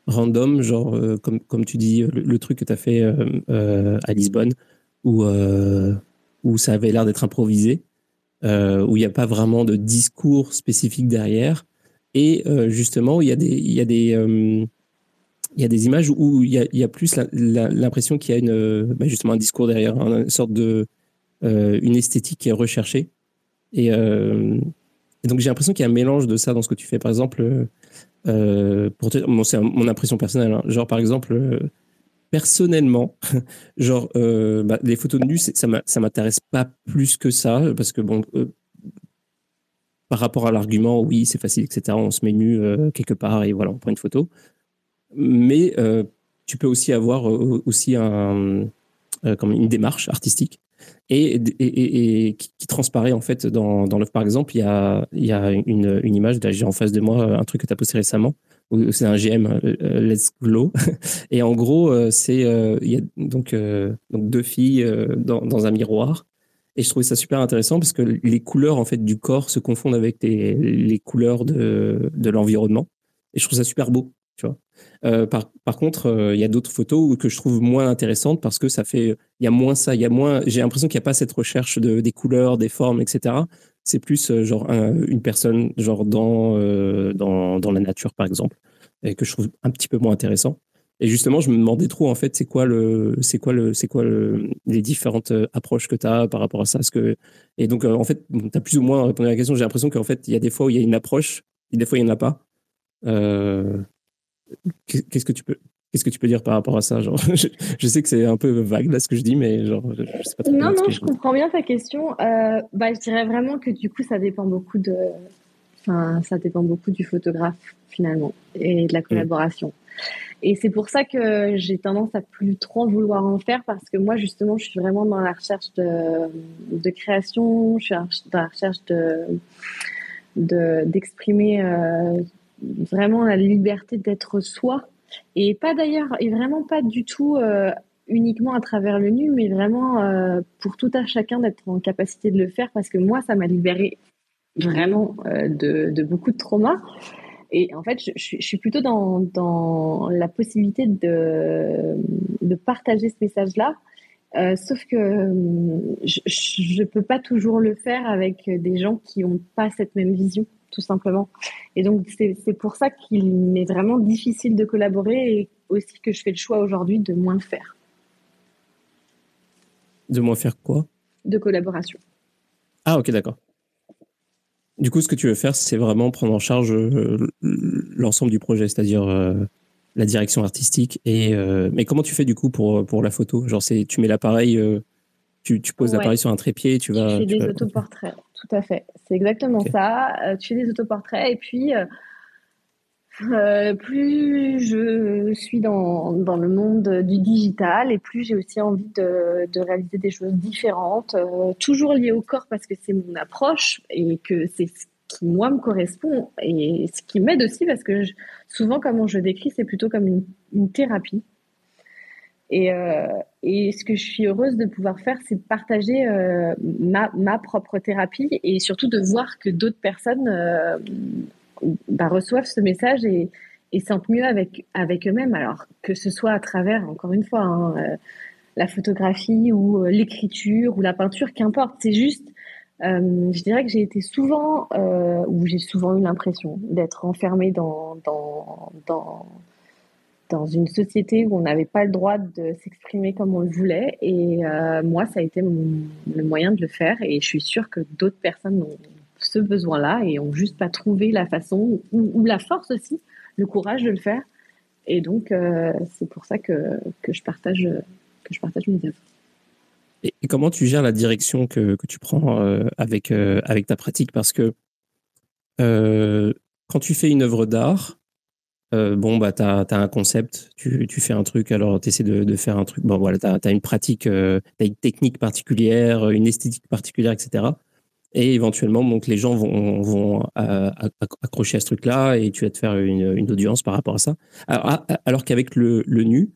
random, genre euh, comme comme tu dis le, truc que tu as fait euh, à Lisbonne où où ça avait l'air d'être improvisé, où il n'y a pas vraiment de discours spécifique derrière, et justement il y a des il y a des il y a des images où il y a, il y a plus l'impression qu'il y a une, bah, justement un discours derrière, une sorte de une esthétique qui est recherchée. Et donc j'ai l'impression qu'il y a un mélange de ça dans ce que tu fais. Par exemple, euh, euh c'est mon impression personnelle. Hein. Genre par exemple, euh, personnellement, genre bah, les photos de nu, ça ça m'intéresse pas plus que ça parce que bon, par rapport à l'argument, oui, c'est facile, etc. On se met nu quelque part et voilà, on prend une photo. Mais tu peux aussi avoir aussi un, comme une démarche artistique et, et, et, qui, transparaît en fait dans, dans l'œuvre. Par exemple, il y a, y a une, une image, j'ai en face de moi un truc que tu as posté récemment, c'est un GM euh, euh, Let's Glow. Et en gros, euh, c'est il y a donc, deux filles dans, un miroir. Et je trouvais ça super intéressant parce que les couleurs en fait du corps se confondent avec les, les couleurs de, de l'environnement. Et je trouve ça super beau. Euh, par, contre, euh, il y a d'autres photos que je trouve moins intéressantes parce que ça fait, il y a moins ça, il y a moins. J'ai l'impression qu'il n'y a pas cette recherche de, des couleurs, des formes, etc. C'est plus euh, genre une personne genre dans, dans, dans la nature par exemple, et que je trouve un petit peu moins intéressant. Et justement, je me demandais trop en fait, c'est quoi le, quoi le, quoi le, les différentes approches que tu as par rapport à ça. que et donc en fait, tu as plus ou moins répondu à la question. J'ai l'impression qu'en fait, il y a des fois où il y a une approche, et des fois il n'y en a pas. Euh, Qu'est-ce que tu peux Qu'est-ce que tu peux dire par rapport à ça genre, je, sais que c'est un peu vague là ce que je dis, mais genre, je, sais pas Non, non, je comprends bien ta question. Euh, bah, je dirais vraiment que du coup, ça dépend beaucoup de, Enfin, ça dépend beaucoup du photographe finalement et de la collaboration. Et c'est pour ça que j'ai tendance à plus trop vouloir en faire parce que moi, justement, je suis vraiment dans la recherche de, de création, je suis dans la recherche de, d'exprimer euh, vraiment la liberté d'être soi. Et pas d'ailleurs et vraiment pas du tout euh, uniquement à travers le nu mais vraiment euh, pour tout à chacun d'être en capacité de le faire. Parce que moi ça m'a libéré vraiment de, de, beaucoup de traumas et en fait je, suis plutôt dans, la possibilité de, partager ce message là euh, sauf que je ne peux pas toujours le faire avec des gens qui n'ont pas cette même vision, tout simplement. Et donc, c'est pour ça qu'il m'est vraiment difficile de collaborer et aussi que je fais le choix aujourd'hui de moins le faire. De moins faire quoi? De collaboration. Ah, ok, d'accord. Du coup, ce que tu veux faire, c'est vraiment prendre en charge euh, l'ensemble du projet, c'est-à-dire euh, la direction artistique. Et, euh, mais comment tu fais du coup pour, pour la photo? Genre, tu mets l'appareil, tu, tu, poses l'appareil sur un trépied, tu vas. Tu fais des autoportraits, tout à fait. C'est exactement ça. Euh, tu fais des autoportraits et puis. plus je suis dans, dans, le monde du digital et plus j'ai aussi envie de, de, réaliser des choses différentes, toujours liées au corps parce que c'est mon approche et que c'est ce qui moi me correspond et ce qui m'aide aussi parce que souvent comment je décris c'est plutôt comme une, thérapie et, euh, et, ce que je suis heureuse de pouvoir faire c'est de partager euh, ma, ma, propre thérapie et surtout de voir que d'autres personnes euh, bah, reçoivent ce message et, et sentent mieux avec, avec eux-mêmes. Alors que ce soit à travers encore une fois hein, la photographie ou l'écriture ou la peinture qu'importe. C'est juste je dirais que j'ai été souvent, ou j'ai souvent eu l'impression d'être enfermée dans, dans, dans, dans, une société où on n'avait pas le droit de s'exprimer comme on le voulait. Et euh, moi, ça a été le moyen de le faire. Et je suis sûre que d'autres personnes ont ce besoin-là et ont juste pas trouvé la façon ou, la force aussi, le courage de le faire. Et donc, euh, c'est pour ça que, que, je partage, que je partage mes œuvres. Et, comment tu gères la direction que, que tu prends euh, avec, avec ta pratique? Parce que quand tu fais une œuvre d'art, bon, bah, tu as, un concept, tu, tu fais un truc, alors tu essaies de, de, faire un truc. Bon, voilà, tu as, une pratique, tu as une technique particulière, une esthétique particulière, etc. Et éventuellement, donc, les gens vont, vont accrocher à ce truc-là et tu vas te faire une, une audience par rapport à ça. Alors, alors qu'avec le, le nu,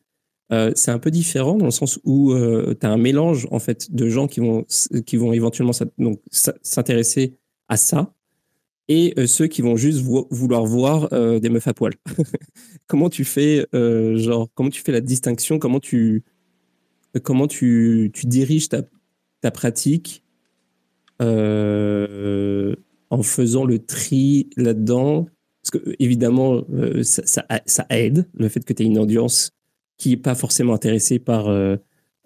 euh, c'est un peu différent dans le sens où euh, tu as un mélange en fait de gens qui vont qui vont éventuellement s'intéresser à ça et euh, ceux qui vont juste vouloir voir des meufs à poil. comment tu fais genre comment tu fais la distinction? Comment tu comment tu, tu diriges ta, ta pratique en faisant le tri là-dedans? Parce que évidemment ça, ça, aide le fait que tu aies une audience qui n'est pas forcément intéressé par, euh,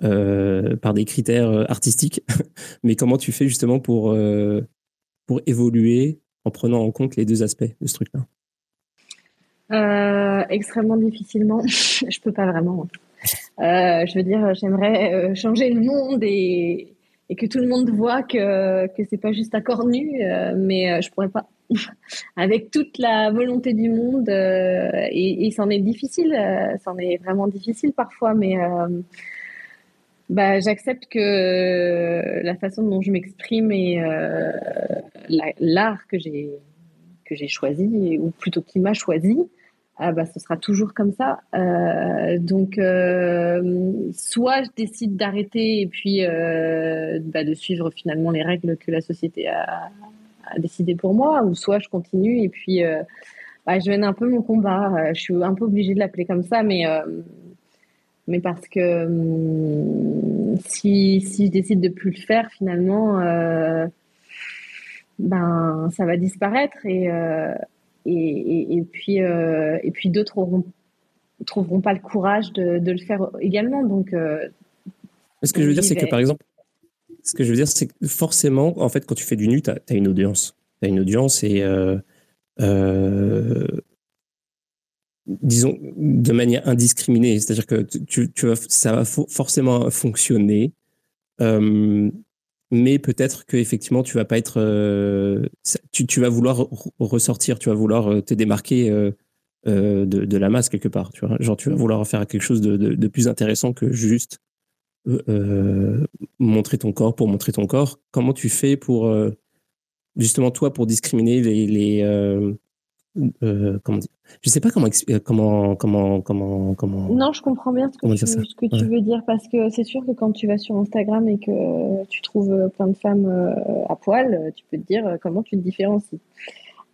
euh, par des critères euh, artistiques, mais comment tu fais justement pour, pour évoluer en prenant en compte les deux aspects de ce truc-là Extrêmement difficilement. je peux pas vraiment. je veux dire, j'aimerais changer le monde et, que tout le monde voit que que c'est pas juste un corps nu, mais je pourrais pas. avec toute la volonté du monde. Euh, et, c'en est difficile, euh, c'en est vraiment difficile parfois, mais euh, bah, j'accepte que la façon dont je m'exprime et l'art que j'ai que j'ai choisi, ou plutôt qui m'a choisi, ah bah, ce sera toujours comme ça. Euh, donc, euh, soit je décide d'arrêter et puis euh, bah, de suivre finalement les règles que la société a, à décider pour moi, ou soit je continue et puis euh, bah, je mène un peu mon combat. Euh, je suis un peu obligée de l'appeler comme ça, mais, euh, mais parce que hum, si, si je décide de plus le faire, finalement, ben, ça va disparaître et, et, et, puis, et puis d'autres auront trouveront pas le courage de, de le faire également. Donc, ce que je veux dire, c'est que par exemple, ce que je veux dire, c'est que forcément, en fait, quand tu fais du nu, tu as, une audience. Tu as une audience et, euh, euh, disons, de manière indiscriminée. C'est-à-dire que tu, tu vas, ça va forcément fonctionner. Euh, mais peut-être que effectivement tu vas pas être, tu, tu, vas vouloir ressortir, tu vas vouloir te démarquer de, la masse quelque part, tu vois. Genre tu vas vouloir faire quelque chose de, de, plus intéressant que juste montrer ton corps pour montrer ton corps. Comment tu fais pour justement toi pour discriminer les, les euh, comment dire Je sais pas comment euh, comment comment comment comment. Non, je comprends bien ce que, tu, ce que tu veux dire parce que c'est sûr que quand tu vas sur Instagram et que tu trouves plein de femmes euh, à poil, tu peux te dire comment tu te différencies.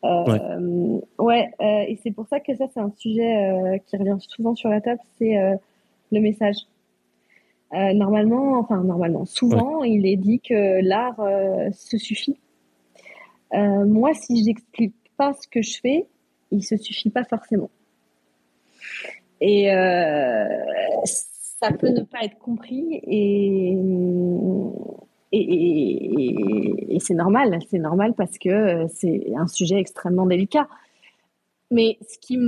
Euh, ouais, et c'est pour ça que ça c'est un sujet qui revient souvent sur la table, c'est le message. normalement, enfin normalement, souvent, il est dit que l'art se suffit. moi, si j'explique pas ce que je fais, il se suffit pas forcément. Et euh, ça peut ne pas être compris et, et, c'est normal, c'est normal parce que c'est un sujet extrêmement délicat. Mais ce qui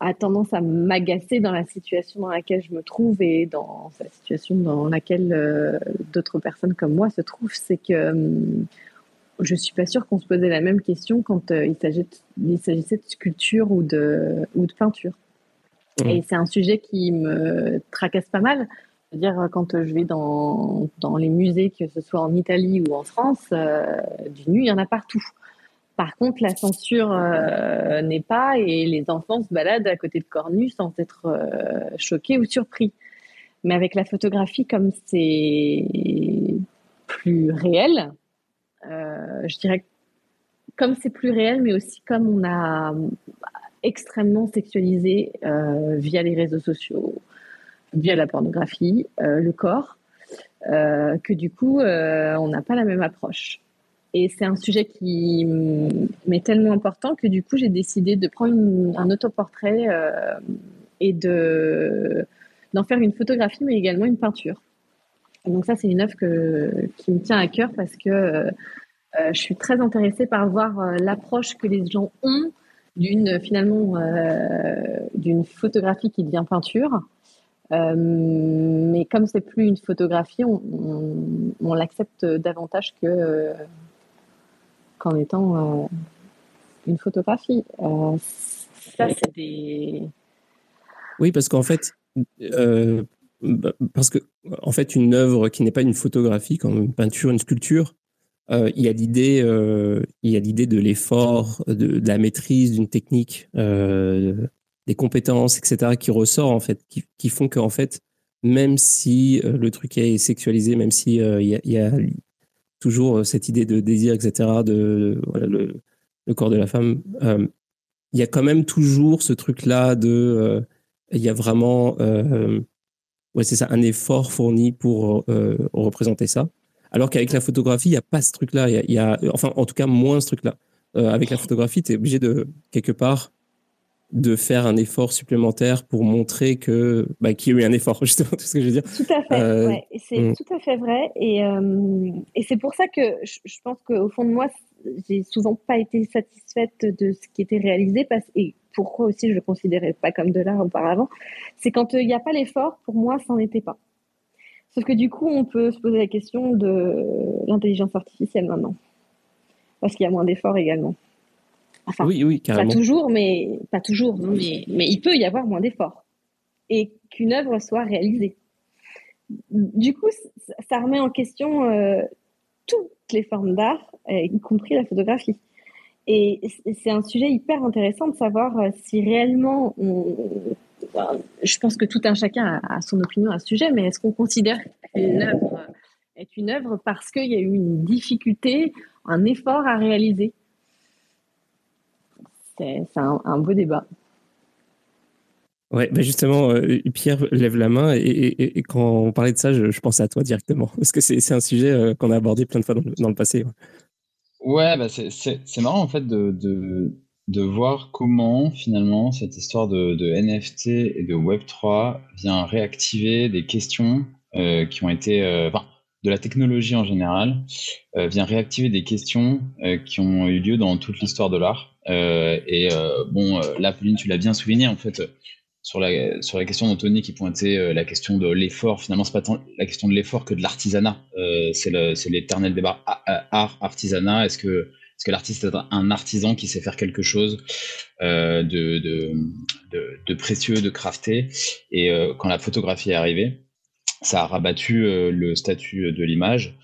a tendance à m'agacer dans la situation dans laquelle je me trouve et dans la situation dans laquelle euh, d'autres personnes comme moi se trouvent, c'est que je suis pas sûre qu'on se posait la même question quand euh, il s'agissait de sculpture ou de, ou de peinture. Mmh. Et c'est un sujet qui me tracasse pas mal. C'est-à-dire, quand je vais dans, dans, les musées, que ce soit en Italie ou en France, euh, du nu, il y en a partout. Par contre, la censure euh, n'est pas et les enfants se baladent à côté de corps nus sans être choqués ou surpris. Mais avec la photographie, comme c'est plus réel, euh, je dirais comme c'est plus réel, mais aussi comme on a extrêmement sexualisé euh, via les réseaux sociaux, via la pornographie, euh, le corps, que du coup, on n'a pas la même approche. Et c'est un sujet qui m'est tellement important que du coup, j'ai décidé de prendre un autoportrait et de d'en faire une photographie, mais également une peinture. Donc ça, c'est une œuvre qui me tient à cœur parce que euh, je suis très intéressée par voir euh, l'approche que les gens ont d'une finalement euh, d'une photographie qui devient peinture. mais comme c'est plus une photographie, on, l'accepte davantage que qu'en étant une photographie. ça, c'est des. Oui, parce qu'en fait, parce que en fait, une œuvre qui n'est pas une photographie, comme une peinture, une sculpture, euh, il y a l'idée, euh, il y a l'idée de l'effort, de, la maîtrise d'une technique, euh, des compétences, etc., qui ressort en fait, qui, font qu'en fait, même si le truc est sexualisé, même si il y, a, toujours cette idée de désir, etc., de, le, le, corps de la femme, il y a quand même toujours ce truc-là de, il y a vraiment ouais, c'est ça, un effort fourni pour euh, représenter ça. Alors qu'avec la photographie, il n'y a pas ce truc-là. Y, a, enfin, en tout cas, moins ce truc-là. Euh, avec la photographie, tu es obligé de, quelque part, de faire un effort supplémentaire pour montrer que bah, qu'il y a eu un effort, justement, tout ce que je veux dire? Tout à fait, euh, ouais. c'est mm. tout à fait vrai. Et, et c'est pour ça que je, je pense qu'au fond de moi, j'ai souvent pas été satisfaite de ce qui était réalisé parce, et pourquoi aussi je le considérais pas comme de l'art auparavant, c'est quand euh, il n'y a pas l'effort, pour moi, ça n'en était pas. Sauf que du coup, on peut se poser la question de l'intelligence artificielle maintenant. Parce qu'il y a moins d'efforts également. Enfin, oui, oui, carrément. Pas toujours, mais pas toujours, mais, mais il peut y avoir moins d'efforts. Et qu'une œuvre soit réalisée. Du coup, ça remet en question euh, toutes les formes d'art, euh, y compris la photographie. Et c'est un sujet hyper intéressant de savoir euh, si réellement, je pense que tout un chacun a son opinion à ce sujet, mais est-ce qu'on considère qu'une œuvre est une œuvre parce qu'il y a eu une difficulté, un effort à réaliser? C'est un, beau débat. Ouais, ben justement, euh, Pierre lève la main et, quand on parlait de ça, je, pensais à toi directement parce que c'est un sujet euh, qu'on a abordé plein de fois dans le, passé. Bah c'est marrant en fait de, de, de, voir comment finalement cette histoire de, de, NFT et de Web3 vient réactiver des questions euh, qui ont été, euh, enfin, de la technologie en général, euh, vient réactiver des questions qui ont eu lieu dans toute l'histoire de l'art. Et bon, là, Pauline, tu l'as bien souligné, en fait, sur la, sur la question d'Anthony qui pointait la question de l'effort. Finalement, c'est pas tant la question de l'effort que de l'artisanat. c'est l'éternel débat art, artisanat. Est-ce que, est que l'artiste est un artisan qui sait faire quelque chose de, de, de, de, précieux, de crafté? Et quand la photographie est arrivée, ça a rabattu euh, le statut de l'image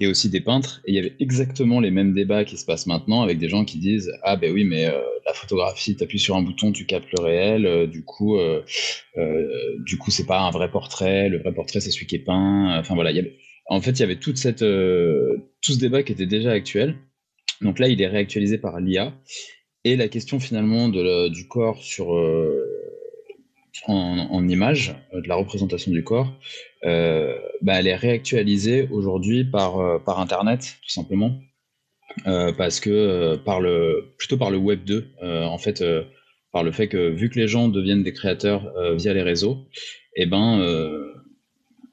et aussi des peintres. Et il y avait exactement les mêmes débats qui se passent maintenant avec des gens qui disent Ah, ben oui, mais euh, la photographie, tu appuies sur un bouton, tu captes le réel, euh, du coup, du coup, c'est pas un vrai portrait, le vrai portrait, c'est celui qui est peint. Enfin voilà, en fait, il y avait toute cette, tout ce débat qui était déjà actuel. Donc là, il est réactualisé par l'IA. Et la question finalement de du corps sur en, image euh, de la représentation du corps, euh, bah, elle est réactualisée aujourd'hui par, euh, par Internet, tout simplement. parce que par le, plutôt par le Web 2, en fait, par le fait que vu que les gens deviennent des créateurs via les réseaux, eh ben,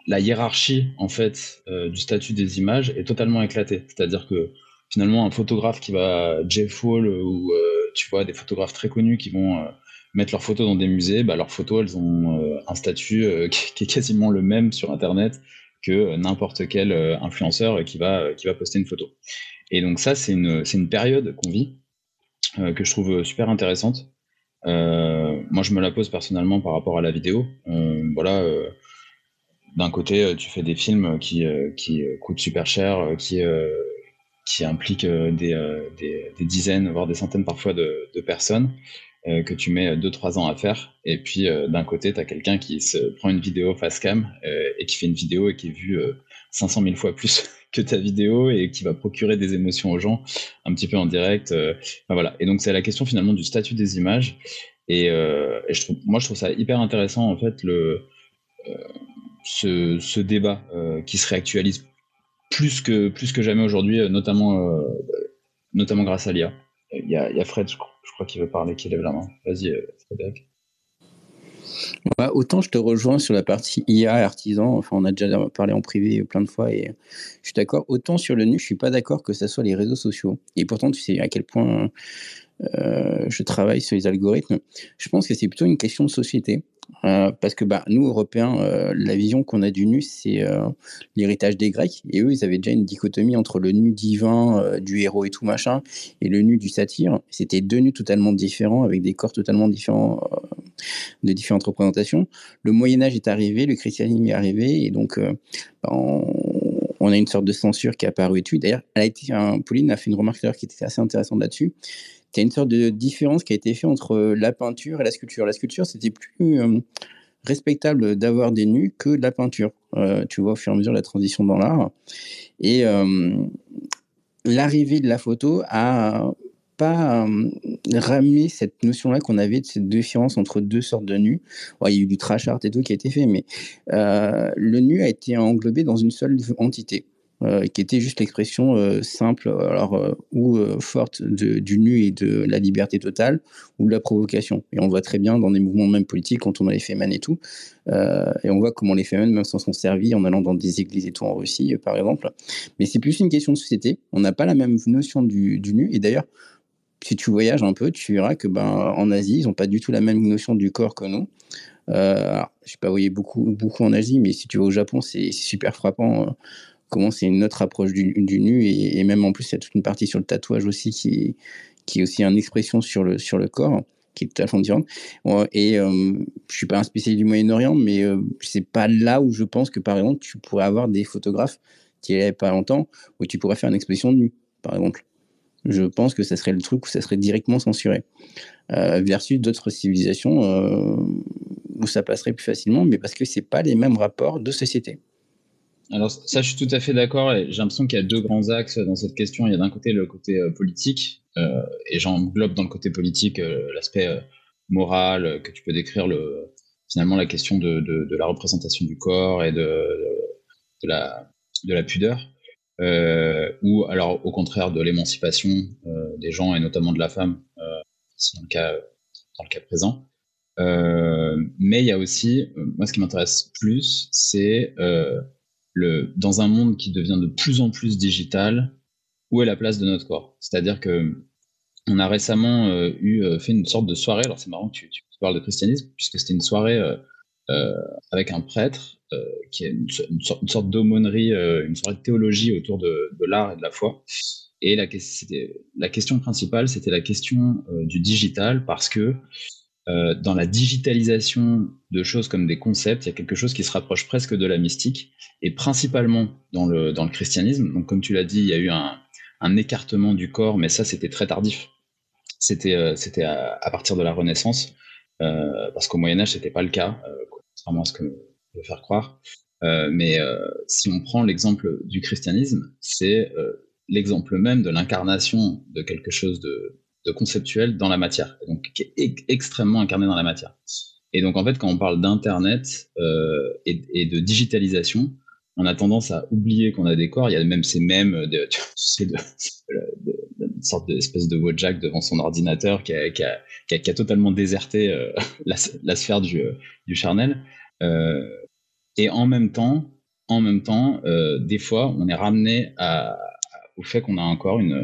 la hiérarchie en fait du statut des images est totalement éclatée. C'est-à-dire que finalement, un photographe qui va Jeff Wall ou tu vois des photographes très connus qui vont mettre leurs photos dans des musées, bah, leurs photos, elles ont euh, un statut euh, qui, est quasiment le même sur Internet que n'importe quel euh, influenceur qui va, qui va poster une photo. Et donc ça, c'est une, une période qu'on vit, que je trouve super intéressante. moi, je me la pose personnellement par rapport à la vidéo. voilà, d'un côté, tu fais des films qui, qui coûtent super cher, qui, qui impliquent des, des, des, dizaines, voire des centaines parfois de, de personnes. Euh, que tu mets 2-3 ans à faire. Et puis euh, d'un côté, tu as quelqu'un qui se prend une vidéo face cam euh, et qui fait une vidéo et qui est vue 500 000 fois plus que ta vidéo et qui va procurer des émotions aux gens un petit peu en direct. voilà. Et donc c'est la question finalement du statut des images. Et, moi, je trouve ça hyper intéressant en fait le, ce, débat qui se réactualise plus que, plus que jamais aujourd'hui, notamment, notamment grâce à l'IA. Il y a, y a Fred, je crois je crois qu'il veut parler, qu'il lève la main. Vas-y, euh, Frédéric. autant je te rejoins sur la partie IA artisan, enfin on a déjà parlé en privé plein de fois et je suis d'accord. Autant sur le nu, je suis pas d'accord que ce soit les réseaux sociaux. Et pourtant, tu sais à quel point euh, je travaille sur les algorithmes. Je pense que c'est plutôt une question de société. Euh, parce que bah, nous, Européens, euh, la vision qu'on a du nu, c'est euh, l'héritage des Grecs. Et eux, ils avaient déjà une dichotomie entre le nu divin, du héros et tout machin, et le nu du satyre. C'était deux nus totalement différents, avec des corps totalement différents, de différentes représentations. Le Moyen-Âge est arrivé, le christianisme est arrivé, et donc bah, on, a une sorte de censure qui est apparue tout. D'ailleurs, Pauline a fait une remarque qui était assez intéressante là-dessus a une sorte de différence qui a été faite entre euh, la peinture et la sculpture. La sculpture, c'était plus euh, respectable d'avoir des nus que de la peinture. Euh, tu vois, au fur et à mesure, la transition dans l'art. Et l'arrivée de la photo a pas ramené cette notion-là qu'on avait de cette différence entre deux sortes de nus. il y a eu du trash art et tout qui a été fait, mais le nu a été englobé dans une seule entité. Euh, qui était juste l'expression euh, simple, alors euh, ou forte du nu et de la liberté totale, ou de la provocation. Et on voit très bien dans des mouvements même politiques, quand on a les Femen et tout, et on voit comment les Femen même s'en sont servis en allant dans des églises et tout en Russie, par exemple. Mais c'est plus une question de société. On n'a pas la même notion du, nu, et d'ailleurs, si tu voyages un peu, tu verras que ben, en Asie, ils n'ont pas du tout la même notion du corps que nous. Euh, je n'ai pas voyé beaucoup, beaucoup en Asie, mais si tu vas au Japon, c'est super frappant comment c'est une autre approche du, nu et, même en plus il y a toute une partie sur le tatouage aussi qui, qui est aussi une expression sur le, sur le corps qui est totalement différente. Et euh, je suis pas un spécialiste du Moyen-Orient, mais euh, c'est pas là où je pense que par exemple tu pourrais avoir des photographes qui il pas longtemps où tu pourrais faire une exposition de nu, par exemple. Je pense que ça serait le truc où ça serait directement censuré. Euh, versus d'autres civilisations euh, où ça passerait plus facilement, mais parce que c'est pas les mêmes rapports de société. Alors ça, je suis tout à fait d'accord. J'ai l'impression qu'il y a deux grands axes dans cette question. Il y a d'un côté le côté euh, politique, euh, et j'englobe dans le côté politique euh, l'aspect euh, moral que tu peux décrire le finalement la question de, la représentation du corps et de, la, de la pudeur, ou alors au contraire de l'émancipation des gens et notamment de la femme, dans dans le cas présent. mais il y a aussi, moi ce qui m'intéresse plus, c'est dans un monde qui devient de plus en plus digital, où est la place de notre corps? C'est-à-dire que on a récemment eu fait une sorte de soirée. Alors c'est marrant que tu, parles de christianisme, puisque c'était une soirée avec un prêtre qui est une, sorte, d'aumônerie, une sorte de théologie autour de, l'art et de la foi. Et la question principale, c'était la question du digital, parce que euh, dans la digitalisation de choses comme des concepts, il y a quelque chose qui se rapproche presque de la mystique, et principalement dans le, dans le christianisme. Donc, comme tu l'as dit, il y a eu un, un, écartement du corps, mais ça, c'était très tardif. C'était euh, c'était à, partir de la Renaissance, euh, parce qu'au Moyen Âge, c'était pas le cas, euh, contrairement à ce que veut faire croire. Euh, mais si on prend l'exemple du christianisme, c'est l'exemple même de l'incarnation de quelque chose de, de conceptuel dans la matière, donc qui est extrêmement incarné dans la matière. Et donc en fait, quand on parle d'internet euh, et, de digitalisation, on a tendance à oublier qu'on a des corps. Il y a même ces mêmes, de, tu sais, de, une sorte d'espèce de Wojak devant son ordinateur qui a, totalement déserté euh, la, sphère du, du charnel. Euh, et en même temps, en même temps, euh, des fois, on est ramené au fait qu'on a encore une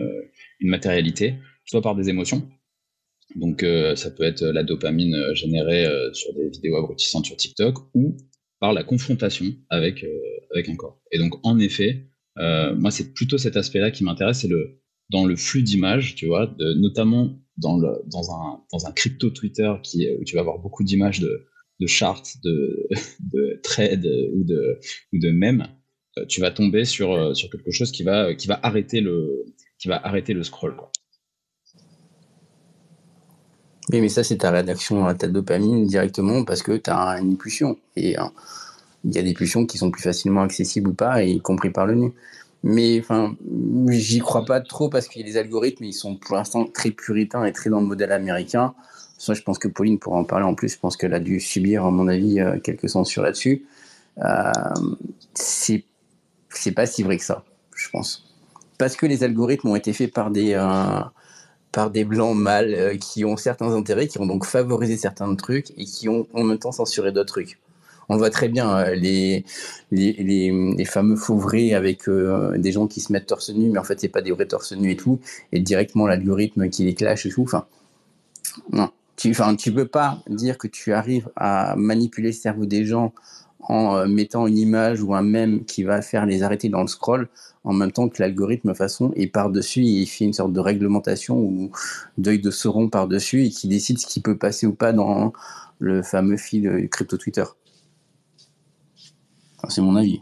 matérialité soit par des émotions. Donc euh, ça peut être la dopamine euh, générée euh, sur des vidéos abrutissantes sur TikTok ou par la confrontation avec, avec un corps. Et donc en effet, moi c'est plutôt cet aspect-là qui m'intéresse, c'est le dans le flux d'images, tu vois, notamment dans, le, dans, un, dans un crypto Twitter qui, où tu vas avoir beaucoup d'images de, de charts, de, de trades ou de, ou de mèmes, tu vas tomber sur, sur quelque chose qui va, qui va arrêter le, qui va arrêter le scroll. Quoi. Oui, mais ça, c'est ta rédaction à ta dopamine directement parce que tu as une pulsion. Et hein, il y a des pulsions qui sont plus facilement accessibles ou pas, y compris par le nu. Mais enfin, j'y crois pas trop parce que les algorithmes, ils sont pour l'instant très puritains et très dans le modèle américain. Ça, je pense que Pauline pourra en parler en plus. Je pense qu'elle a dû subir, à mon avis, euh, quelques censures là-dessus. Euh, c'est pas si vrai que ça, je pense. Parce que les algorithmes ont été faits par des, euh, par des blancs mâles euh, qui ont certains intérêts, qui ont donc favorisé certains trucs et qui ont en même temps censuré d'autres trucs. On voit très bien, euh, les, les, les, fameux fauvrés avec euh, des gens qui se mettent torse nu, mais en fait, c'est pas des vrais torse nu et tout, et directement l'algorithme qui les clash et tout. Enfin, non. Tu, enfin, tu peux pas dire que tu arrives à manipuler le cerveau des gens en mettant une image ou un mème qui va faire les arrêter dans le scroll en même temps que l'algorithme façon et par-dessus il fait une sorte de réglementation ou d'œil de sauron par-dessus et qui décide ce qui peut passer ou pas dans le fameux fil crypto Twitter. c'est mon avis.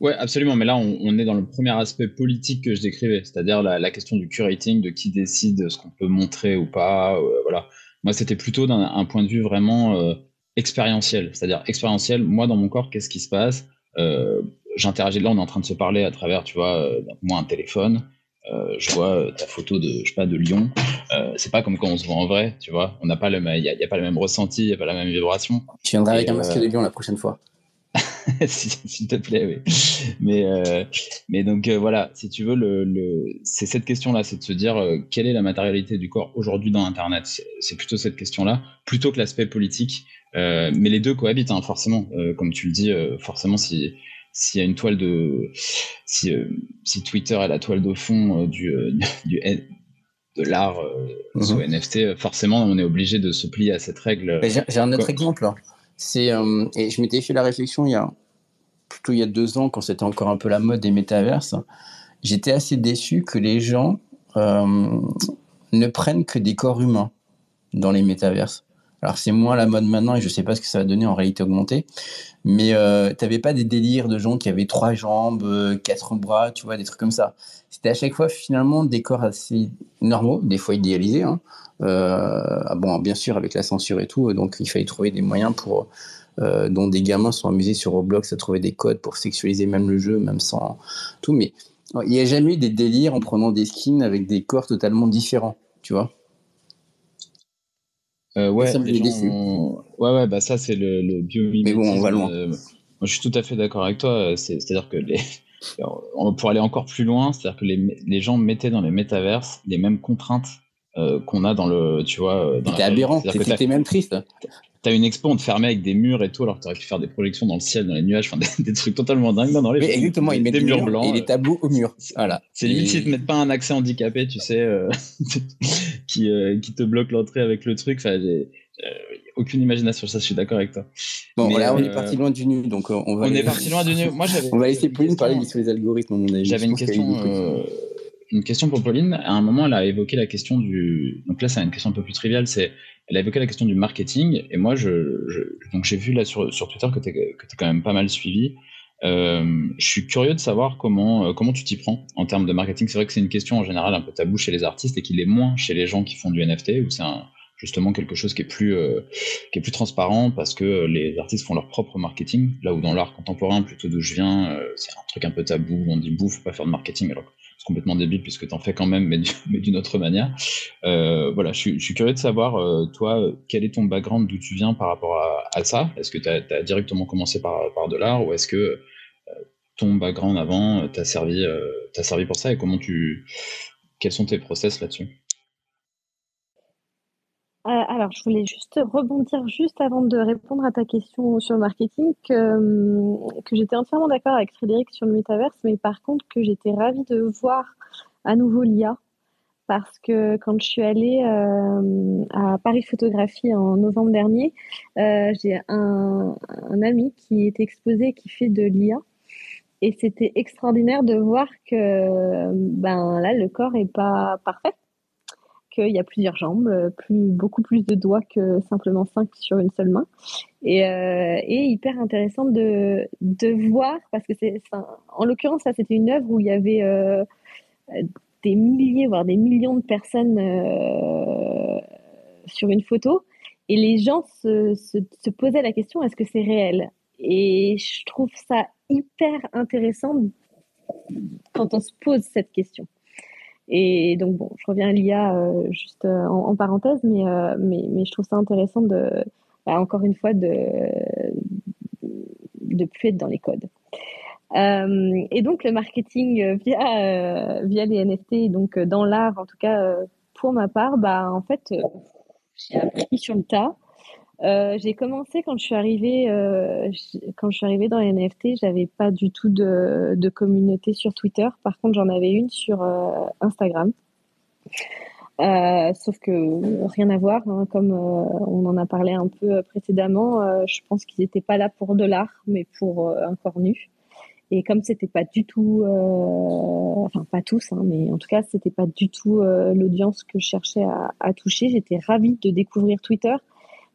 Ouais, absolument. Mais là, on, est dans le premier aspect politique que je décrivais, c'est-à-dire la, question du curating, de qui décide ce qu'on peut montrer ou pas. Euh, voilà. Moi, c'était plutôt d'un point de vue vraiment euh, expérientiel, c'est-à-dire expérientiel. Moi, dans mon corps, qu'est-ce qui se passe? Euh, j'interagis là, on est en train de se parler à travers, tu vois, euh, moi un téléphone. Euh, je vois euh, ta photo de, je sais pas, de Lyon. C'est pas comme quand on se voit en vrai, tu vois. On n'a pas le, il y, a pas le même ressenti, il y a pas la même vibration. Tu viendras avec un masque de Lyon la prochaine fois. S'il te plaît, oui. Mais, mais donc voilà, si tu veux, le, le c'est cette question-là, c'est de se dire quelle est la matérialité du corps aujourd'hui dans Internet? C'est plutôt cette question-là, plutôt que l'aspect politique. Mais les deux cohabitent, hein, forcément. comme tu le dis, forcément, si s'il y a une toile de si, euh, si Twitter est la toile de fond euh, du, euh, du, de l'art sous NFT, forcément on est obligé de se plier à cette règle. J'ai un autre exemple. Hein. C'est et je m'étais fait la réflexion il y a plutôt il y a deux ans quand c'était encore un peu la mode des métaverses. J'étais assez déçu que les gens ne prennent que des corps humains dans les métaverses. Alors c'est moins la mode maintenant et je sais pas ce que ça va donner en réalité augmentée, mais euh, t'avais pas des délires de gens qui avaient trois jambes, euh, quatre bras, tu vois, des trucs comme ça. C'était à chaque fois finalement des corps assez normaux, des fois idéalisés. Hein. Euh, ah bon, bien sûr avec la censure et tout, donc il fallait trouver des moyens pour euh, dont des gamins sont amusés sur Roblox à trouver des codes pour sexualiser même le jeu, même sans tout. Mais il n'y a jamais eu des délires en prenant des skins avec des corps totalement différents, tu vois. Euh, ouais, ouais, ouais, bah ça c'est le, le Mais bon, on va loin. moi, je suis tout à fait d'accord avec toi. C'est-à-dire que les, pour aller encore plus loin, c'est-à-dire que les, les, gens mettaient dans les métaverses les mêmes contraintes euh, qu'on a dans le, tu vois. C'était aberrant. C'était même triste. T'as une expo, on te fermait avec des murs et tout, alors que t'aurais pu faire des projections dans le ciel, dans les nuages, enfin des, trucs totalement dingues. dans les Mais exactement, ils mettent des, murs, blancs. Et les tableaux au mur. Voilà. C'est limite s'ils te mettent pas un accès handicapé, tu sais, euh, qui, qui te bloque l'entrée avec le truc. Enfin, aucune imagination sur ça, je suis d'accord avec toi. Bon, là, on est parti loin du nu, donc on va. On est parti loin du nu. Moi, on va laisser Pauline parler sur les algorithmes, J'avais une question une question pour Pauline. À un moment, elle a évoqué la question du. Donc là, c'est une question un peu plus triviale. C'est, elle a évoqué la question du marketing. Et moi, je, donc j'ai vu là sur, sur Twitter que tu es, quand même pas mal suivi. Euh, je suis curieux de savoir comment, euh, comment tu t'y prends en termes de marketing. C'est vrai que c'est une question en général un peu taboue chez les artistes et qu'il est moins chez les gens qui font du NFT, où c'est justement quelque chose qui est, plus, euh, qui est plus transparent parce que les artistes font leur propre marketing. Là où dans l'art contemporain, plutôt d'où je viens, c'est un truc un peu tabou. On dit bouffe, pas faire de marketing. Alors c'est complètement débile puisque tu en fais quand même, mais, d'une autre manière. Euh, voilà, je suis, curieux de savoir, euh, toi, quel est ton background, d'où tu viens par rapport à, ça? Est-ce que tu as, directement commencé par, par de l'art ou est-ce que euh, ton background avant t'a servi, servi pour ça et comment tu, quels sont tes process là-dessus? Euh, alors, je voulais juste rebondir juste avant de répondre à ta question sur le marketing, que, hum, que j'étais entièrement d'accord avec Frédéric sur le métaverse, mais par contre que j'étais ravie de voir à nouveau l'IA, parce que quand je suis allée euh, à Paris Photographie en novembre dernier, euh, j'ai un, un, ami qui est exposé, qui fait de l'IA, et c'était extraordinaire de voir que ben là, le corps est pas parfait qu'il y a plusieurs jambes, euh, plus, beaucoup plus de doigts que simplement cinq sur une seule main. Et, euh, hyper intéressant de, de voir, parce que c'est, en l'occurrence, ça c'était une œuvre où il y avait euh, des milliers, voire des millions de personnes sur une photo, et les gens se, se posaient la question est-ce que c'est réel? Et je trouve ça hyper intéressant quand on se pose cette question. Et donc, bon, je reviens à l'IA euh, juste euh, en, parenthèse, mais, euh, mais, mais, je trouve ça intéressant de, bah, encore une fois, de de plus être dans les codes. et donc, le marketing via, via les NFT, donc dans l'art, en tout cas, pour ma part, bah, en fait, j'ai appris sur le tas. Euh, j'ai commencé quand je suis arrivée, euh, quand je suis arrivée dans les NFT, j'avais pas du tout de, communauté sur Twitter. Par contre, j'en avais une sur euh, Instagram. sauf que rien à voir, hein, comme on en a parlé un peu précédemment. je pense qu'ils n'étaient pas là pour de l'art, mais pour un corps nu. Et comme c'était pas du tout, enfin pas tous, hein, mais en tout cas c'était pas du tout l'audience que je cherchais à toucher, j'étais ravie de découvrir Twitter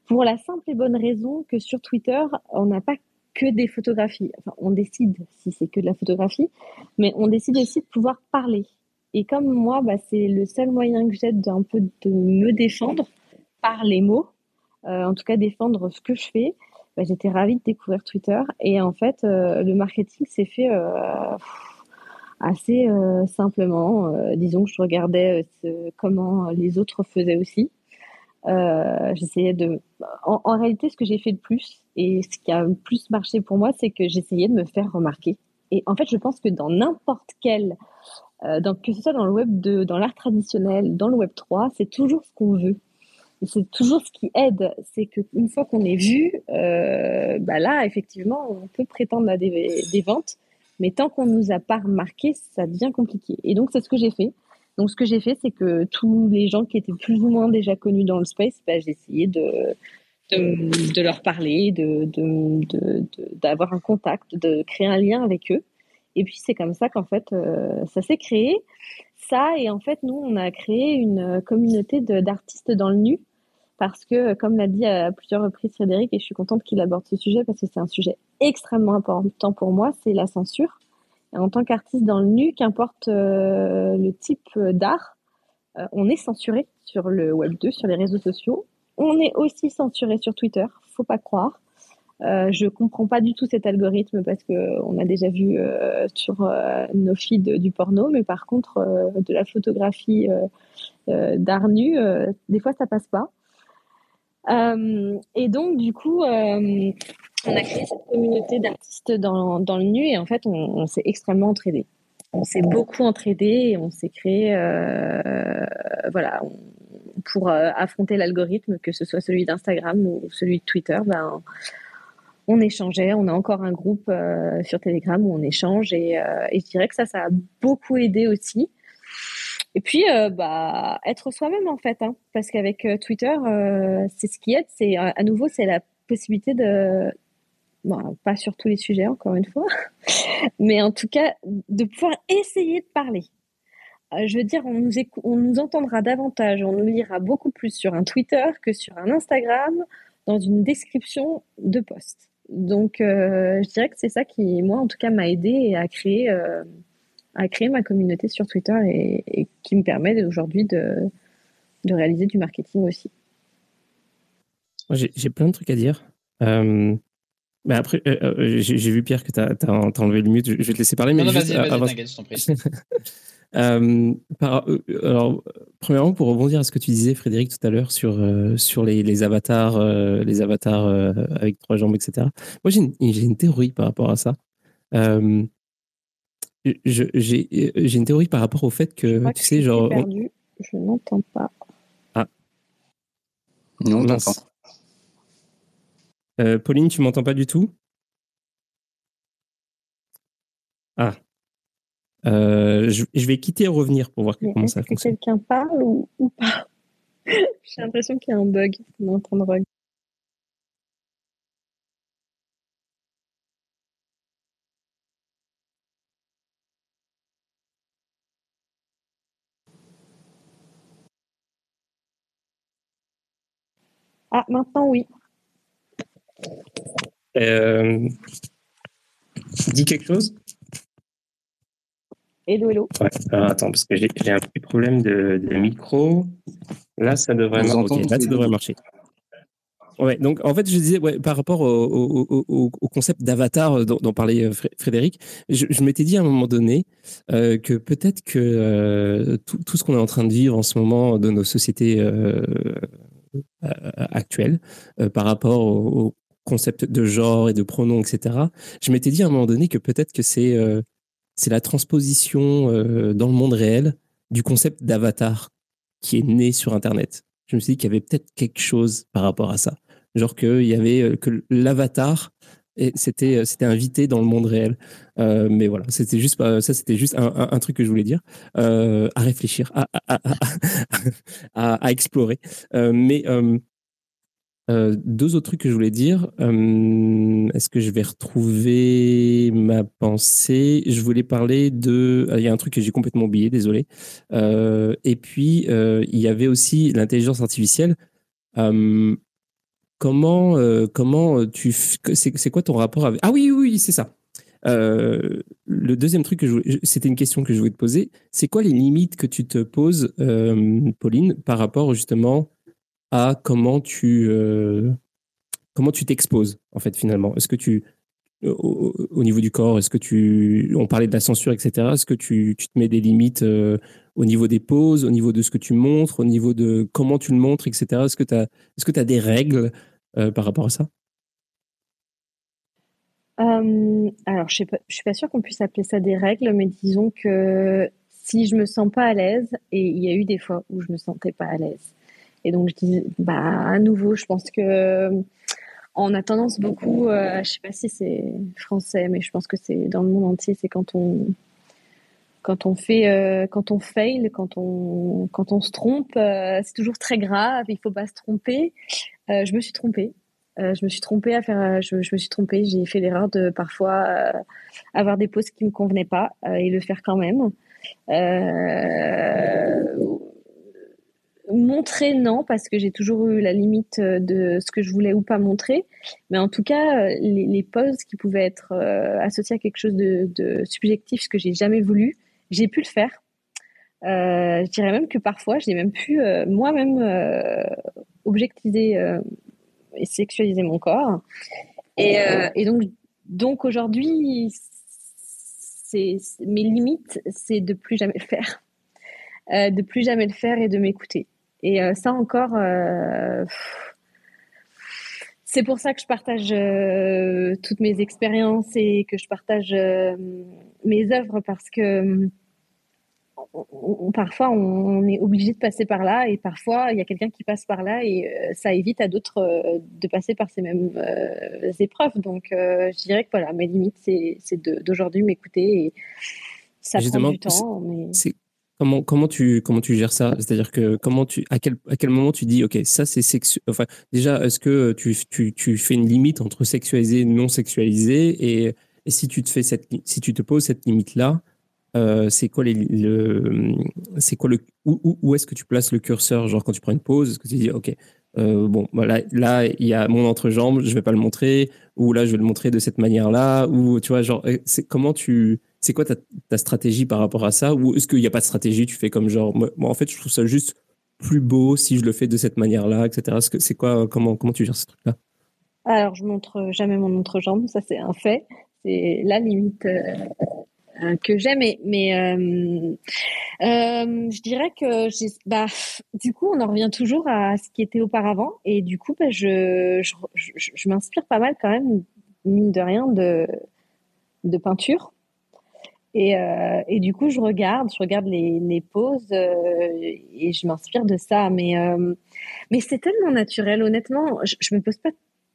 pour la simple et bonne raison que sur Twitter, on n'a pas que des photographies. Enfin, on décide si c'est que de la photographie, mais on décide aussi de pouvoir parler. Et comme moi, bah, c'est le seul moyen que j'ai peu de me défendre par les mots, euh, en tout cas défendre ce que je fais, bah, j'étais ravie de découvrir Twitter. Et en fait, euh, le marketing s'est fait euh, assez simplement. disons que je regardais comment les autres faisaient aussi. Euh, j'essayais de. En, réalité, ce que j'ai fait de plus et ce qui a le plus marché pour moi, c'est que j'essayais de me faire remarquer. Et en fait, je pense que dans n'importe quel, euh, que ce soit dans le web 2, dans l'art traditionnel, dans le web 3, c'est toujours ce qu'on veut. Et c'est toujours ce qui aide. C'est qu'une fois qu'on est vu, euh, bah là, effectivement, on peut prétendre à des, des ventes. Mais tant qu'on nous a pas remarqué, ça devient compliqué. Et donc, c'est ce que j'ai fait. Donc, ce que j'ai fait, c'est que tous les gens qui étaient plus ou moins déjà connus dans le space, bah, j'ai essayé de, de, leur parler, d'avoir un contact, de créer un lien avec eux. Et puis, c'est comme ça qu'en fait, euh, ça s'est créé. Ça, et en fait, nous, on a créé une communauté d'artistes dans le nu. Parce que, comme l'a dit à plusieurs reprises Frédéric, et je suis contente qu'il aborde ce sujet parce que c'est un sujet extrêmement important pour moi, c'est la censure en tant qu'artiste dans le nu, qu'importe euh, le type d'art, euh, on est censuré sur le Web 2, sur les réseaux sociaux. On est aussi censuré sur Twitter, faut pas croire. Euh, je comprends pas du tout cet algorithme parce que on a déjà vu euh, sur nos feeds du porno, mais par contre de la photographie d'art nu, des fois ça passe pas. et donc du coup, on a créé cette communauté d'artistes dans, dans, le nu et en fait, on, s'est extrêmement entraidés. On s'est beaucoup entraidés et on s'est créé, euh, voilà, pour euh, affronter l'algorithme, que ce soit celui d'Instagram ou celui de Twitter, ben, on échangeait. On a encore un groupe euh, sur Telegram où on échange et, et, je dirais que ça, ça a beaucoup aidé aussi. Et puis, bah, être soi-même en fait, hein, parce qu'avec Twitter, c'est ce qui aide. C'est à nouveau, c'est la possibilité de, bon, pas sur tous les sujets encore une fois, mais en tout cas de pouvoir essayer de parler. Euh, je veux dire, on nous, entendra davantage, on nous lira beaucoup plus sur un Twitter que sur un Instagram dans une description de post. Donc, euh, je dirais que c'est ça qui, moi, en tout cas, m'a aidé à créer, euh, à créer ma communauté sur Twitter et, qui me permet aujourd'hui de, de, réaliser du marketing aussi. J'ai plein de trucs à dire. Mais après, j'ai vu Pierre que tu as, enlevé le mute. Je, vais te laisser parler. Mais non, non, vas-y, vas-y, je t'en prie. Euh, par, euh, alors, premièrement, pour rebondir à ce que tu disais, Frédéric, tout à l'heure sur, euh, sur les, les, avatars, les avatars avec trois jambes, etc. Moi, j'ai une, une, théorie par rapport à ça. j'ai une théorie par rapport au fait que, tu sais, genre. Perdu. Je n'entends pas. Ah. Non, non. Pauline, tu m'entends pas du tout? Ah. Euh, je, vais quitter et revenir pour voir comment ça fonctionne. Est-ce que quelqu'un parle ou, pas? J'ai l'impression qu'il y a un bug. On est Ah, maintenant oui. Euh... Dis quelque chose Hello, hello. Ouais, alors attends, parce que j'ai un petit problème de, de, micro. Là, ça devrait, marcher. Là, ça devrait marcher. Ouais, donc en fait, je disais, ouais, par rapport au, au, au, concept d'avatar dont, dont, parlait euh, Frédéric, je, je m'étais dit à un moment donné euh, que peut-être que euh, tout, tout, ce qu'on est en train de vivre en ce moment dans nos sociétés euh, actuelles, euh, par rapport au, concept de genre et de pronoms, etc., je m'étais dit à un moment donné que peut-être que c'est c'est la transposition euh, dans le monde réel du concept d'avatar qui est né sur Internet. Je me suis dit qu'il y avait peut-être quelque chose par rapport à ça. Genre qu'il y avait euh, que l'avatar c'était euh, c'était invité dans le monde réel mais voilà c'était juste ça c'était juste un, truc que je voulais dire à réfléchir à, à, explorer mais euh, deux autres trucs que je voulais dire. Euh, est-ce que je vais retrouver ma pensée? Je voulais parler de. Euh, il y a un truc que j'ai complètement oublié, désolé. et puis, il y avait aussi l'intelligence artificielle. comment, comment tu. C'est quoi ton rapport avec. Ah oui, oui, oui c'est ça. le deuxième truc que je c'était une question que je voulais te poser. C'est quoi les limites que tu te poses, Pauline, par rapport justement à comment tu euh, comment tu t'exposes en fait finalement. Est-ce que tu au, niveau du corps, est-ce que tu on parlait de la censure etc. Est-ce que tu, tu, te mets des limites euh, au niveau des poses, au niveau de ce que tu montres, au niveau de comment tu le montres etc. Est-ce que tu as est-ce que tu des règles euh, par rapport à ça? Alors, je ne suis pas sûre qu'on puisse appeler ça des règles, mais disons que si je me sens pas à l'aise, et il y a eu des fois où je me sentais pas à l'aise, et donc, je dis, bah, à nouveau, je pense que euh, on a tendance beaucoup, euh, je sais pas si c'est français, mais je pense que c'est dans le monde entier, c'est quand on quand on fait euh, quand on fail, quand on quand on se trompe, c'est toujours très grave. Il faut pas se tromper. je me suis trompée. je me suis trompée à faire. Je, je me suis trompée. J'ai fait l'erreur de parfois avoir des poses qui me convenaient pas et le faire quand même. Montrer, non, parce que j'ai toujours eu la limite euh, de ce que je voulais ou pas montrer. Mais en tout cas, euh, les, poses qui pouvaient être euh, associées à quelque chose de, subjectif, ce que j'ai jamais voulu, j'ai pu le faire. Je dirais même que parfois, j'ai même pu moi-même objectiver et sexualiser mon corps. Et, donc, donc aujourd'hui, mes limites, c'est de plus jamais le faire. Euh, de plus jamais le faire et de m'écouter. Et euh, ça encore, euh, c'est pour ça que je partage euh, toutes mes expériences et que je partage mes œuvres parce que parfois on, est obligé de passer par là et parfois il y a quelqu'un qui passe par là et ça évite à d'autres de passer par ces mêmes épreuves. Donc je dirais que voilà, mes limites c'est d'aujourd'hui m'écouter et ça prend du temps. Mais... Comment, comment, tu, comment tu gères ça? C'est-à-dire que comment tu, à, quel, à quel moment tu dis, OK, ça c'est sexuel. Enfin, déjà, est-ce que tu, tu, tu, fais une limite entre sexualisé et non sexualisé et, si, tu te fais cette, si tu te poses cette limite-là, euh, c'est quoi, le, c'est quoi le, où, où est-ce que tu places le curseur? Genre quand tu prends une pause, est-ce que tu dis, OK, euh, bon, voilà, là, il y a mon entrejambe, je vais pas le montrer, ou là, je vais le montrer de cette manière-là, ou tu vois, genre, c'est comment tu c'est quoi ta, stratégie par rapport à ça? Ou est-ce qu'il n'y a pas de stratégie? Tu fais comme genre, moi, en fait, je trouve ça juste plus beau si je le fais de cette manière-là, etc. C'est quoi comment, comment tu gères ce truc-là? Alors, je montre jamais mon entrejambe, ça c'est un fait. C'est la limite euh, euh, que j'aime. Mais, euh, je dirais que bah, du coup, on en revient toujours à ce qui était auparavant. Et du coup, bah, je, je, je m'inspire pas mal quand même, mine de rien, de, de peinture. Et, euh, et, du coup, je regarde, je regarde les, les poses euh, et je m'inspire de ça. Mais, euh, mais c'est tellement naturel, honnêtement. Je, je me pose pas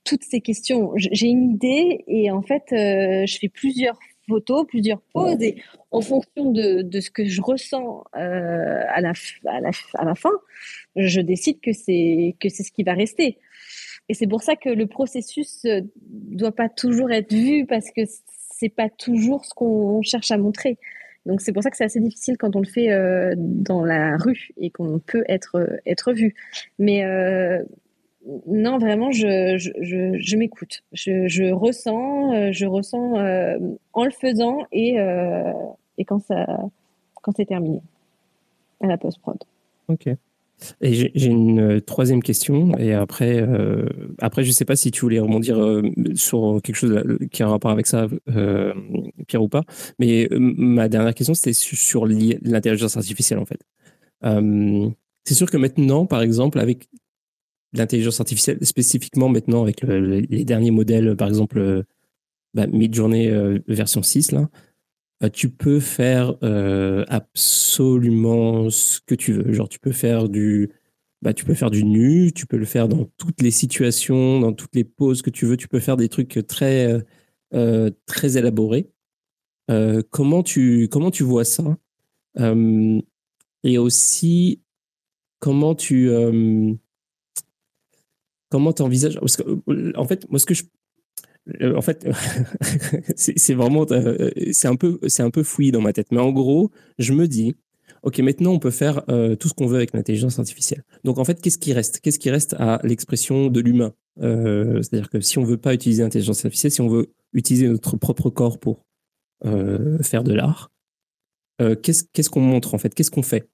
toutes ces questions. J'ai une idée et en fait, je fais plusieurs photos, plusieurs poses et en fonction de, ce que je ressens à, la, à, la, à la fin, je décide que c'est ce qui va rester. Et c'est pour ça que le processus doit pas toujours être vu parce que c'est pas toujours ce qu'on cherche à montrer. Donc c'est pour ça que c'est assez difficile quand on le fait euh, dans la rue et qu'on peut être être vu. Mais euh, non, vraiment, je, je, je, m'écoute. Je, je, ressens, euh, je ressens en le faisant et, et quand ça quand c'est terminé à la post prod. Ok. Et j'ai une euh, troisième question, et après, euh, après, je sais pas si tu voulais rebondir euh, sur quelque chose qui a un rapport avec ça, Pierre ou pas. Mais ma dernière question, c'était sur l'intelligence artificielle, en fait. c'est sûr que maintenant, par exemple, avec l'intelligence artificielle, spécifiquement maintenant avec les derniers modèles, par exemple, bah, Midjourney version 6, là, tu peux faire euh, absolument ce que tu veux. Genre, tu peux faire du, bah, tu peux faire du nu, tu peux le faire dans toutes les situations, dans toutes les poses que tu veux. Tu peux faire des trucs très, euh, très élaborés. Euh, comment tu, comment tu vois ça? Et aussi, comment tu, comment envisages Parce que, en fait, moi, ce que je euh, en fait, c'est vraiment, euh, c'est un peu, c'est fouillis dans ma tête. Mais en gros, je me dis, ok, maintenant on peut faire euh, tout ce qu'on veut avec l'intelligence artificielle. Donc en fait, qu'est-ce qui reste? Qu'est-ce qui reste à l'expression de l'humain? C'est-à-dire que si on veut pas utiliser l'intelligence artificielle, si on veut utiliser notre propre corps pour faire de l'art, qu'est-ce qu'on montre en fait? Qu'est-ce qu'on fait?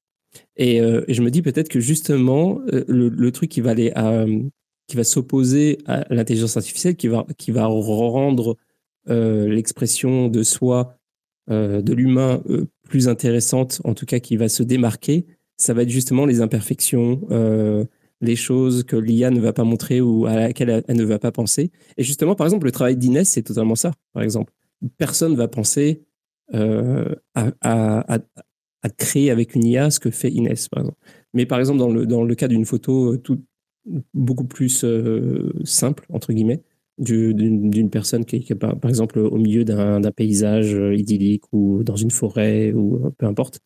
Et, je me dis peut-être que justement, le, truc qui va aller à, qui va s'opposer à l'intelligence artificielle, qui va, qui va rendre euh, l'expression de soi, euh, de l'humain, euh, plus intéressante, en tout cas qui va se démarquer, ça va être justement les imperfections, les choses que l'IA ne va pas montrer ou à laquelle elle, ne va pas penser. Et justement, par exemple, le travail d'Inès, c'est totalement ça, par exemple. Personne ne va penser à, à, créer avec une IA ce que fait Inès, par exemple. Mais par exemple, dans le, dans le cas d'une photo tout, beaucoup plus euh, simple, entre guillemets, d'une personne qui est, par, exemple au milieu d'un paysage euh, idyllique ou dans une forêt ou euh, peu importe.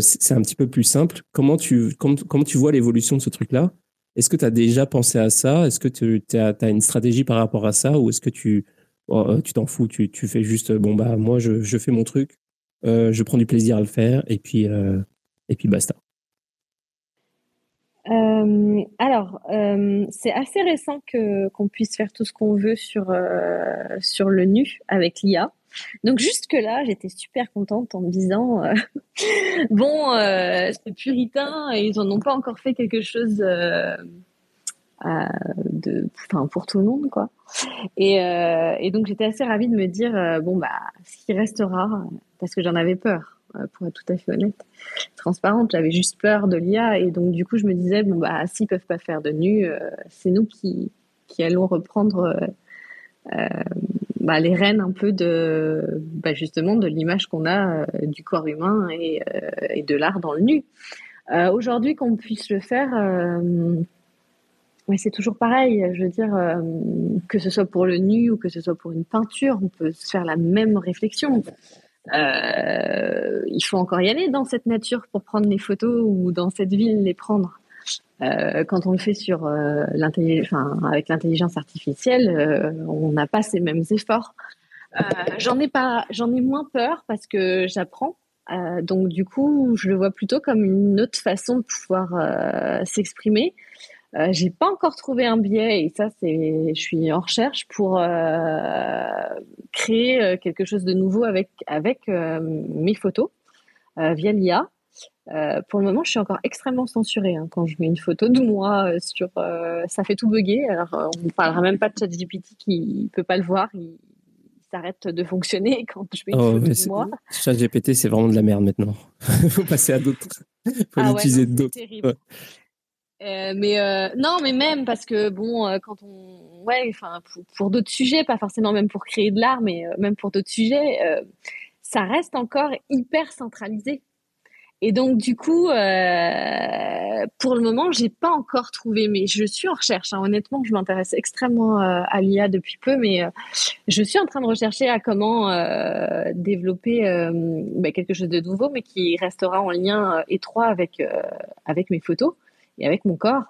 c'est un petit peu plus simple. Comment tu, comment, tu vois l'évolution de ce truc-là? Est-ce que tu as déjà pensé à ça? Est-ce que tu as, une stratégie par rapport à ça? Ou est-ce que tu oh, tu t'en fous? Tu, fais juste, bon, bah moi, je, je fais mon truc, je prends du plaisir à le faire et puis, et puis basta euh, alors, euh, c'est assez récent que qu'on puisse faire tout ce qu'on veut sur euh, sur le nu avec l'IA. Donc jusque là, j'étais super contente en me disant bon, c'est puritain et ils en ont pas encore fait quelque chose de, enfin pour tout le monde quoi. Et, et donc j'étais assez ravie de me dire bon bah ce qui restera parce que j'en avais peur pour être tout à fait honnête, transparente. J'avais juste peur de l'IA et donc du coup je me disais bon bah s'ils peuvent pas faire de nu, euh, c'est nous qui allons reprendre euh, bah, les rênes un peu de bah, justement de l'image qu'on a du corps humain et, et de l'art dans le nu. Aujourd'hui qu'on puisse le faire. Mais c'est toujours pareil, je veux dire, que ce soit pour le nu ou que ce soit pour une peinture, on peut se faire la même réflexion. Il faut encore y aller dans cette nature pour prendre les photos ou dans cette ville les prendre. quand on le fait sur enfin, avec l'intelligence artificielle, on n'a pas ces mêmes efforts. j'en ai pas, j'en ai moins peur parce que j'apprends. donc du coup, je le vois plutôt comme une autre façon de pouvoir s'exprimer. Euh, j'ai pas encore trouvé un biais et ça c'est, je suis en recherche pour euh, créer euh, quelque chose de nouveau avec avec mes photos via l'IA. pour le moment, je suis encore extrêmement censurée hein. quand je mets une photo de moi sur, ça fait tout bugger. Alors on ne parlera même pas de ChatGPT qui peut pas le voir. Il, s'arrête de fonctionner quand je mets une oh, photo de moi. ChatGPT, c'est vraiment de la merde maintenant. Il faut passer à d'autres. Il faut ah utiliser d'autres. Euh, mais euh, non, mais même parce que bon, euh, quand on, ouais, enfin, pour, d'autres sujets, pas forcément même pour créer de l'art, mais même pour d'autres sujets, ça reste encore hyper centralisé. Et donc du coup, pour le moment, j'ai pas encore trouvé, mais je suis en recherche. Hein. Honnêtement, je m'intéresse extrêmement à l'IA depuis peu, mais je suis en train de rechercher à comment développer bah, quelque chose de nouveau, mais qui restera en lien étroit avec avec mes photos et avec mon corps.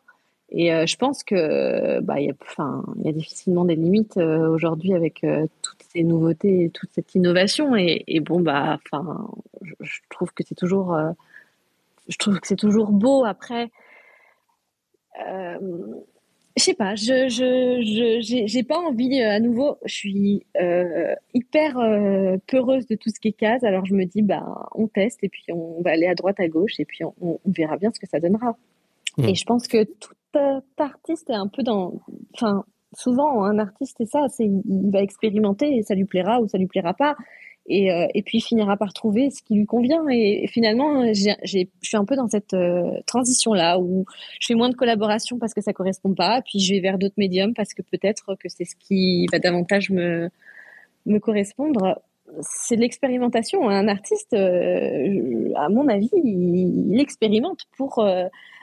Et euh, je pense que bah y a enfin il y a difficilement des limites euh, aujourd'hui avec euh, toutes ces nouveautés, toute cette innovation et, et bon bah enfin je, trouve que c'est toujours je trouve que c'est toujours beau après je sais pas, je je j'ai pas envie à nouveau. Je suis hyper peureuse de tout ce qui est case. Alors je me dis bah on teste et puis on va aller à droite à gauche et puis on verra bien ce que ça donnera. Et mm. je pense que tout artiste est un peu dans. Enfin, souvent, un artiste, c'est ça, c'est il va expérimenter et ça lui plaira ou ça lui plaira pas. Et, euh, et puis il finira par trouver ce qui lui convient. Et, finalement, je suis un peu dans cette euh, transition-là où je fais moins de collaboration parce que ça correspond pas, puis je vais vers d'autres médiums parce que peut-être que c'est ce qui va davantage me, me correspondre. C'est de l'expérimentation. Un artiste, euh, à mon avis, il, il expérimente pour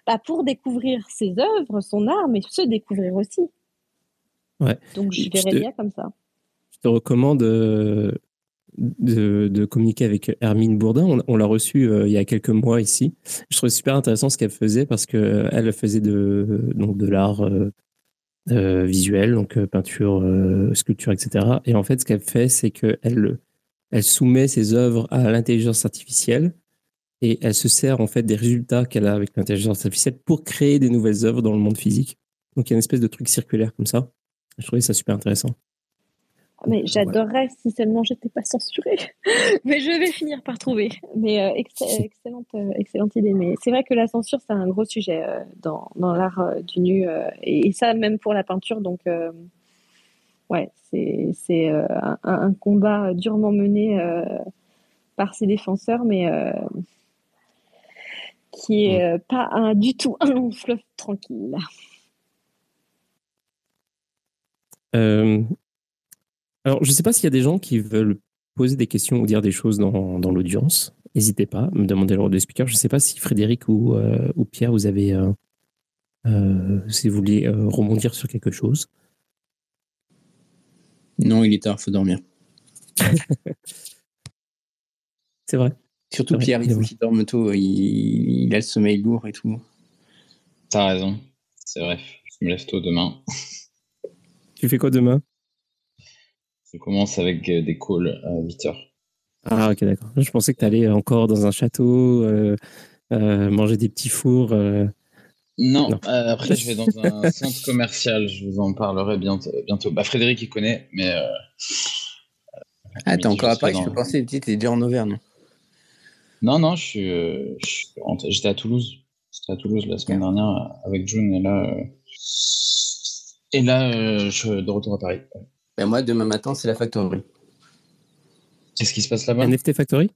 bah, pour découvrir ses œuvres, son art, mais se découvrir aussi. Ouais. Donc je verrais bien comme ça. Je te recommande euh, de, de, communiquer avec Hermine Bourdin. On, l'a reçue euh, il y a quelques mois ici. Je trouvais super intéressant ce qu'elle faisait parce qu'elle elle faisait de, donc de l'art euh, visuel, donc peinture, sculpture, etc. Et en fait, ce qu'elle fait, c'est qu'elle elle soumet ses œuvres à l'intelligence artificielle et elle se sert en fait des résultats qu'elle a avec l'intelligence artificielle pour créer des nouvelles œuvres dans le monde physique. Donc il y a une espèce de truc circulaire comme ça. Je trouvais ça super intéressant. Ah, mais j'adorerais si seulement j'étais pas censurée. mais je vais finir par trouver. Mais euh, excellente, euh, excellente idée. Mais c'est vrai que la censure, c'est un gros sujet euh, dans, dans l'art du nu. Et, ça, même pour la peinture. Donc, ouais, c'est un, un, combat durement mené par ses défenseurs. Mais qui est euh, pas un, du tout un long fleuve tranquille. Euh, alors, je ne sais pas s'il y a des gens qui veulent poser des questions ou dire des choses dans, dans l'audience. N'hésitez pas à me demander le rôle de speaker. Je ne sais pas si Frédéric ou, euh, ou Pierre, vous avez, si vous voulez rebondir sur quelque chose. Non, il est tard, il faut dormir. C'est vrai. Surtout Pierre, il faut qu'il dorme tôt, il, a le sommeil lourd et tout. T'as raison, c'est vrai, je me lève tôt demain. Tu fais quoi demain? Je commence avec euh, des calls à 8h. Ah ok d'accord. Je pensais que tu allais encore dans un château, euh, euh, manger des petits fours. Non, après je vais dans un centre commercial, je vous en parlerai bientôt. bientôt. Bah, Frédéric il connaît, mais... ah t'es encore à Paris, je pensais que t'es déjà en Auvergne. Non, non, je suis, euh, j'étais à Toulouse. J'étais à Toulouse la semaine dernière euh, avec June et là, euh, et là, je suis de retour à Paris. Ben moi, demain matin, c'est la Factory. Qu'est-ce qui se passe là-bas? NFT Factory?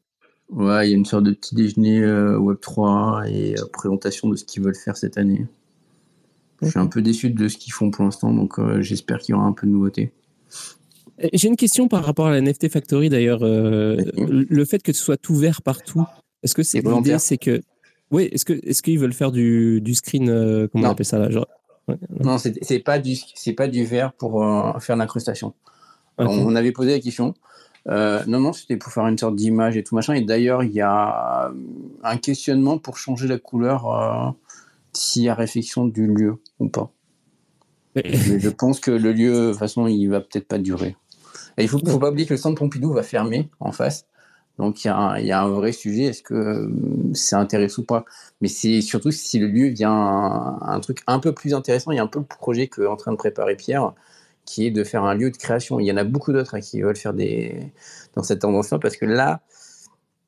Ouais, il y a une sorte de petit déjeuner Web3 et présentation de ce qu'ils veulent faire cette année. Je suis un peu déçu de ce qu'ils font pour l'instant, donc j'espère qu'il y aura un peu de nouveauté. J'ai une question par rapport à la NFT Factory d'ailleurs. Euh, le fait que ce soit ouvert partout, est-ce que c'est l'idée, c'est que oui, est-ce que est-ce qu'ils veulent faire du, du screen, euh, comment on appelle ça là genre... Non, c'est pas du c'est pas du verre pour euh, faire l'incrustation. On avait posé la question. Euh, non, non, c'était pour faire une sorte d'image et tout machin. Et d'ailleurs, il y a un questionnement pour changer la couleur euh, s'il y a réflexion du lieu ou pas. Mais je pense que le lieu, de toute façon, il va peut-être pas durer. Et il faut, faut pas oublier que le centre Pompidou va fermer en face. Donc il y a un vrai sujet, est-ce que euh, c'est intéressant ou pas? Mais c'est surtout si le lieu vient un, un, truc un peu plus intéressant, il y a un peu le projet qu'est en train de préparer Pierre, qui est de faire un lieu de création. Il y en a beaucoup d'autres hein, qui veulent faire des dans cette tendance-là, parce que là,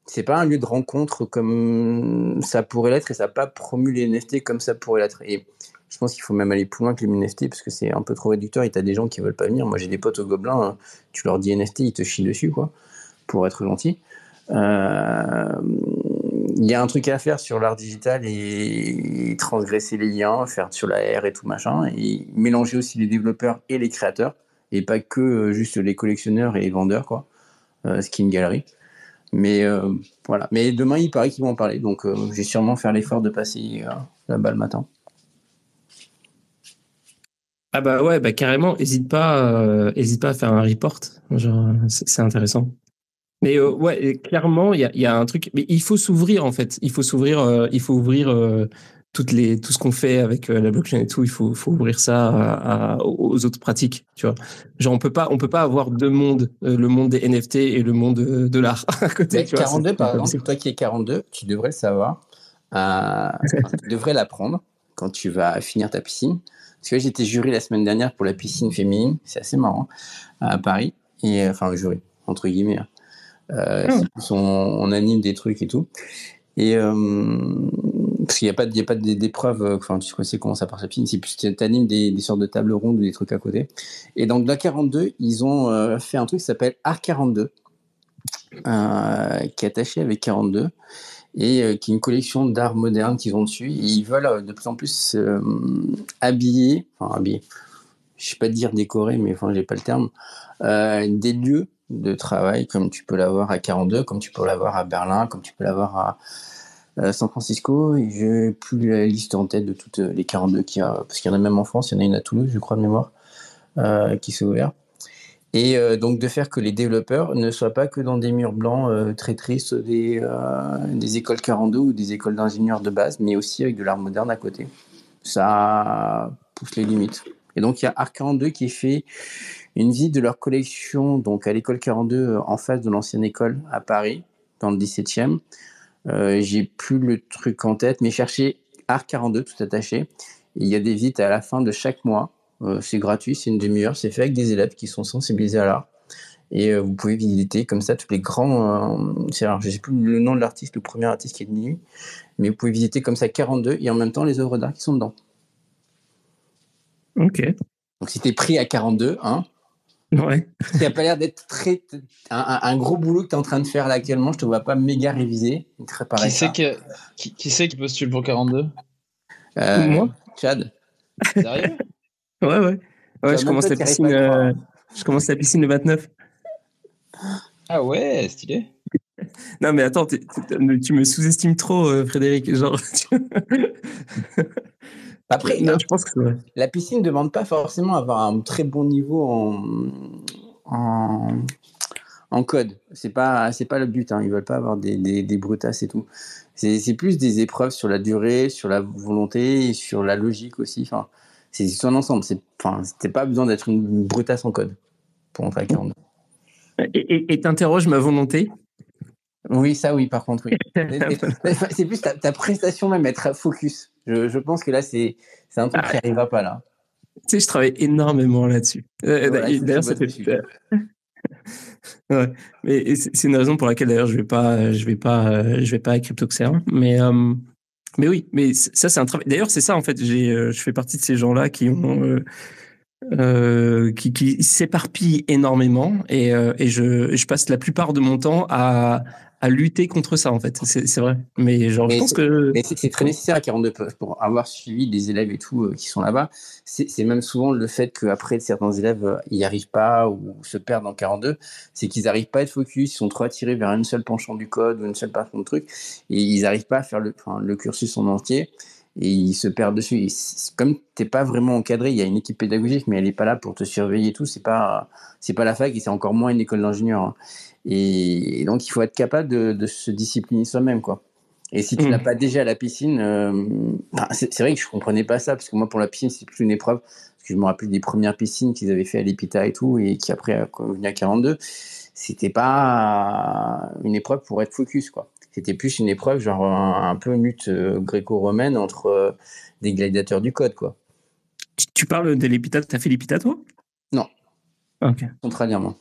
c'est pas un lieu de rencontre comme ça pourrait l'être, et ça n'a pas promu les NFT comme ça pourrait l'être. Et je pense qu'il faut même aller plus loin que les NFT, parce que c'est un peu trop réducteur, et tu as des gens qui veulent pas venir. Moi j'ai des potes au Gobelin, hein, tu leur dis NFT, ils te chient dessus, quoi, pour être gentil. Euh, il y a un truc à faire sur l'art digital et, transgresser les liens, faire sur la R et tout machin, et mélanger aussi les développeurs et les créateurs, et pas que euh, juste les collectionneurs et les vendeurs, quoi. Euh, ce qui est une galerie. Mais euh, voilà. Mais demain, il paraît qu'ils vont en parler, donc euh, vais sûrement faire l'effort de passer euh, là-bas le matin. Ah bah ouais, bah carrément, hésite pas, hésite pas à faire un report, genre c'est intéressant. Mais euh, ouais, clairement, il y a, y a, un truc. Mais il faut s'ouvrir en fait. Il faut s'ouvrir. Euh, il faut ouvrir euh, toutes les tout ce qu'on fait avec la blockchain et tout. Il faut, faut ouvrir ça à, à, aux autres pratiques. Tu vois. Genre on peut pas on peut pas avoir deux mondes, le monde des NFT et le monde de l'art à côté. Tu 42 vois, par exemple, toi qui es 42, tu devrais le savoir. tu devrais l'apprendre quand tu vas finir ta piscine. Parce que j'étais jury la semaine dernière pour la piscine féminine. C'est assez marrant à Paris. Et enfin jury entre guillemets. Euh, mmh. on, on, anime des trucs et tout. Et euh, parce qu'il n'y a pas, il y a pas d'épreuves, euh, enfin, tu sais comment ça part sa piscine, c'est plus tu animes des, des, sortes de tables rondes ou des trucs à côté. Et donc, dans 42, ils ont euh, fait un truc qui s'appelle Art 42, euh, qui est attaché avec 42 et euh, qui est une collection d'art moderne qu'ils ont dessus. Ils veulent de plus en plus habiller, enfin, habiller, je ne sais pas dire décorer, mais enfin, j'ai pas le terme, des lieux de travail, comme tu peux l'avoir à 42, comme tu peux l'avoir à Berlin, comme tu peux l'avoir à euh, San Francisco. Je n'ai plus la liste en tête de toutes les 42 qu'il y a, parce qu'il y en a même en France, il y en a une à Toulouse, je crois, de mémoire, euh, qui s'est ouvert. Et euh, donc de faire que les développeurs ne soient pas que dans des murs blancs euh, très tristes des, euh, des écoles 42 ou des écoles d'ingénieurs de base, mais aussi avec de l'art moderne à côté. Ça pousse les limites. Et donc il y a Art 42 qui fait une visite de leur collection donc à l'école 42 euh, en face de l'ancienne école à Paris, dans le 17e. Euh, J'ai plus le truc en tête, mais cherchez Art 42 tout attaché. Il y a des visites à la fin de chaque mois. Euh, c'est gratuit, c'est une demi-heure. C'est fait avec des élèves qui sont sensibilisés à l'art. Et euh, vous pouvez visiter comme ça tous les grands. Euh, alors, je ne sais plus le nom de l'artiste, le premier artiste qui est venu, mais vous pouvez visiter comme ça 42 et en même temps les œuvres d'art qui sont dedans. Ok. Donc si tu es pris à 42, hein, Ouais. Il n'a pas l'air d'être très. Un, un, gros boulot que tu es en train de faire là actuellement, je te vois pas méga révisé. Très qui c'est qui, qui, qui, qui postule pour 42 euh, Moi? Chad. Sérieux? Ouais, ouais. Ouais, je commence, la piscine, euh, je commence la piscine le 29. Ah ouais, stylé. non, mais attends, t es, t es, tu me sous-estimes trop, euh, Frédéric. Genre. Après, non, je pense que la piscine ne demande pas forcément avoir un très bon niveau en, en, en code. C'est pas c'est pas le but. Hein. Ils veulent pas avoir des, des, des brutasses et tout. C'est plus des épreuves sur la durée, sur la volonté, et sur la logique aussi. Enfin, c'est son ensemble. C'est enfin, c'était pas besoin d'être une brutasse en code pour entrer à 42. Et t'interroges ma volonté? Oui, ça oui, par contre, oui. c'est plus ta, ta, prestation même, être focus. Je, je pense que là, c'est un truc ah, qui n'arrivera pas là. Tu sais, je travaille énormément là-dessus. Euh, d'ailleurs, ça fait super. ouais. Mais c'est une raison pour laquelle d'ailleurs je vais pas, je vais pas, je vais pas à CryptoXer. Mais euh, mais oui, mais ça c'est un travail. D'ailleurs, c'est ça en fait. J'ai, euh, je fais partie de ces gens-là qui ont euh, euh, qui, qui s'éparpillent énormément et, euh, et je, je passe la plupart de mon temps à, à lutter contre ça en fait. C'est vrai. Mais genre mais je pense que mais c'est très nécessaire à 42 pour avoir suivi des élèves et tout euh, qui sont là-bas. C'est même souvent le fait qu'après certains élèves euh, y arrivent pas ou se perdent en 42 c'est qu'ils arrivent pas à être focus ils sont trop attirés vers une seule penchant du code ou une seule partie de truc et ils arrivent pas à faire le, enfin, le cursus en entier et ils se perdent dessus. Et comme t'es pas vraiment encadré, il y a une équipe pédagogique, mais elle est pas là pour te surveiller et tout. C'est pas, c'est pas la fac et c'est encore moins une école d'ingénieur. Hein. Et, donc il faut être capable de, se discipliner soi-même, quoi. Et si tu mmh. n'as pas déjà la piscine, euh, c'est vrai que je comprenais pas ça parce que moi pour la piscine c'est plus une épreuve parce que je me rappelle des premières piscines qu'ils avaient fait à l'EPITA et tout et qui après venu à 42, c'était pas une épreuve pour être focus, quoi c'était plus une épreuve, genre un, peu une lutte euh, gréco-romaine entre euh, des gladiateurs du code, quoi. Tu, parles de l'épita, as fait l'épita, toi? Non. Ok. Contrairement.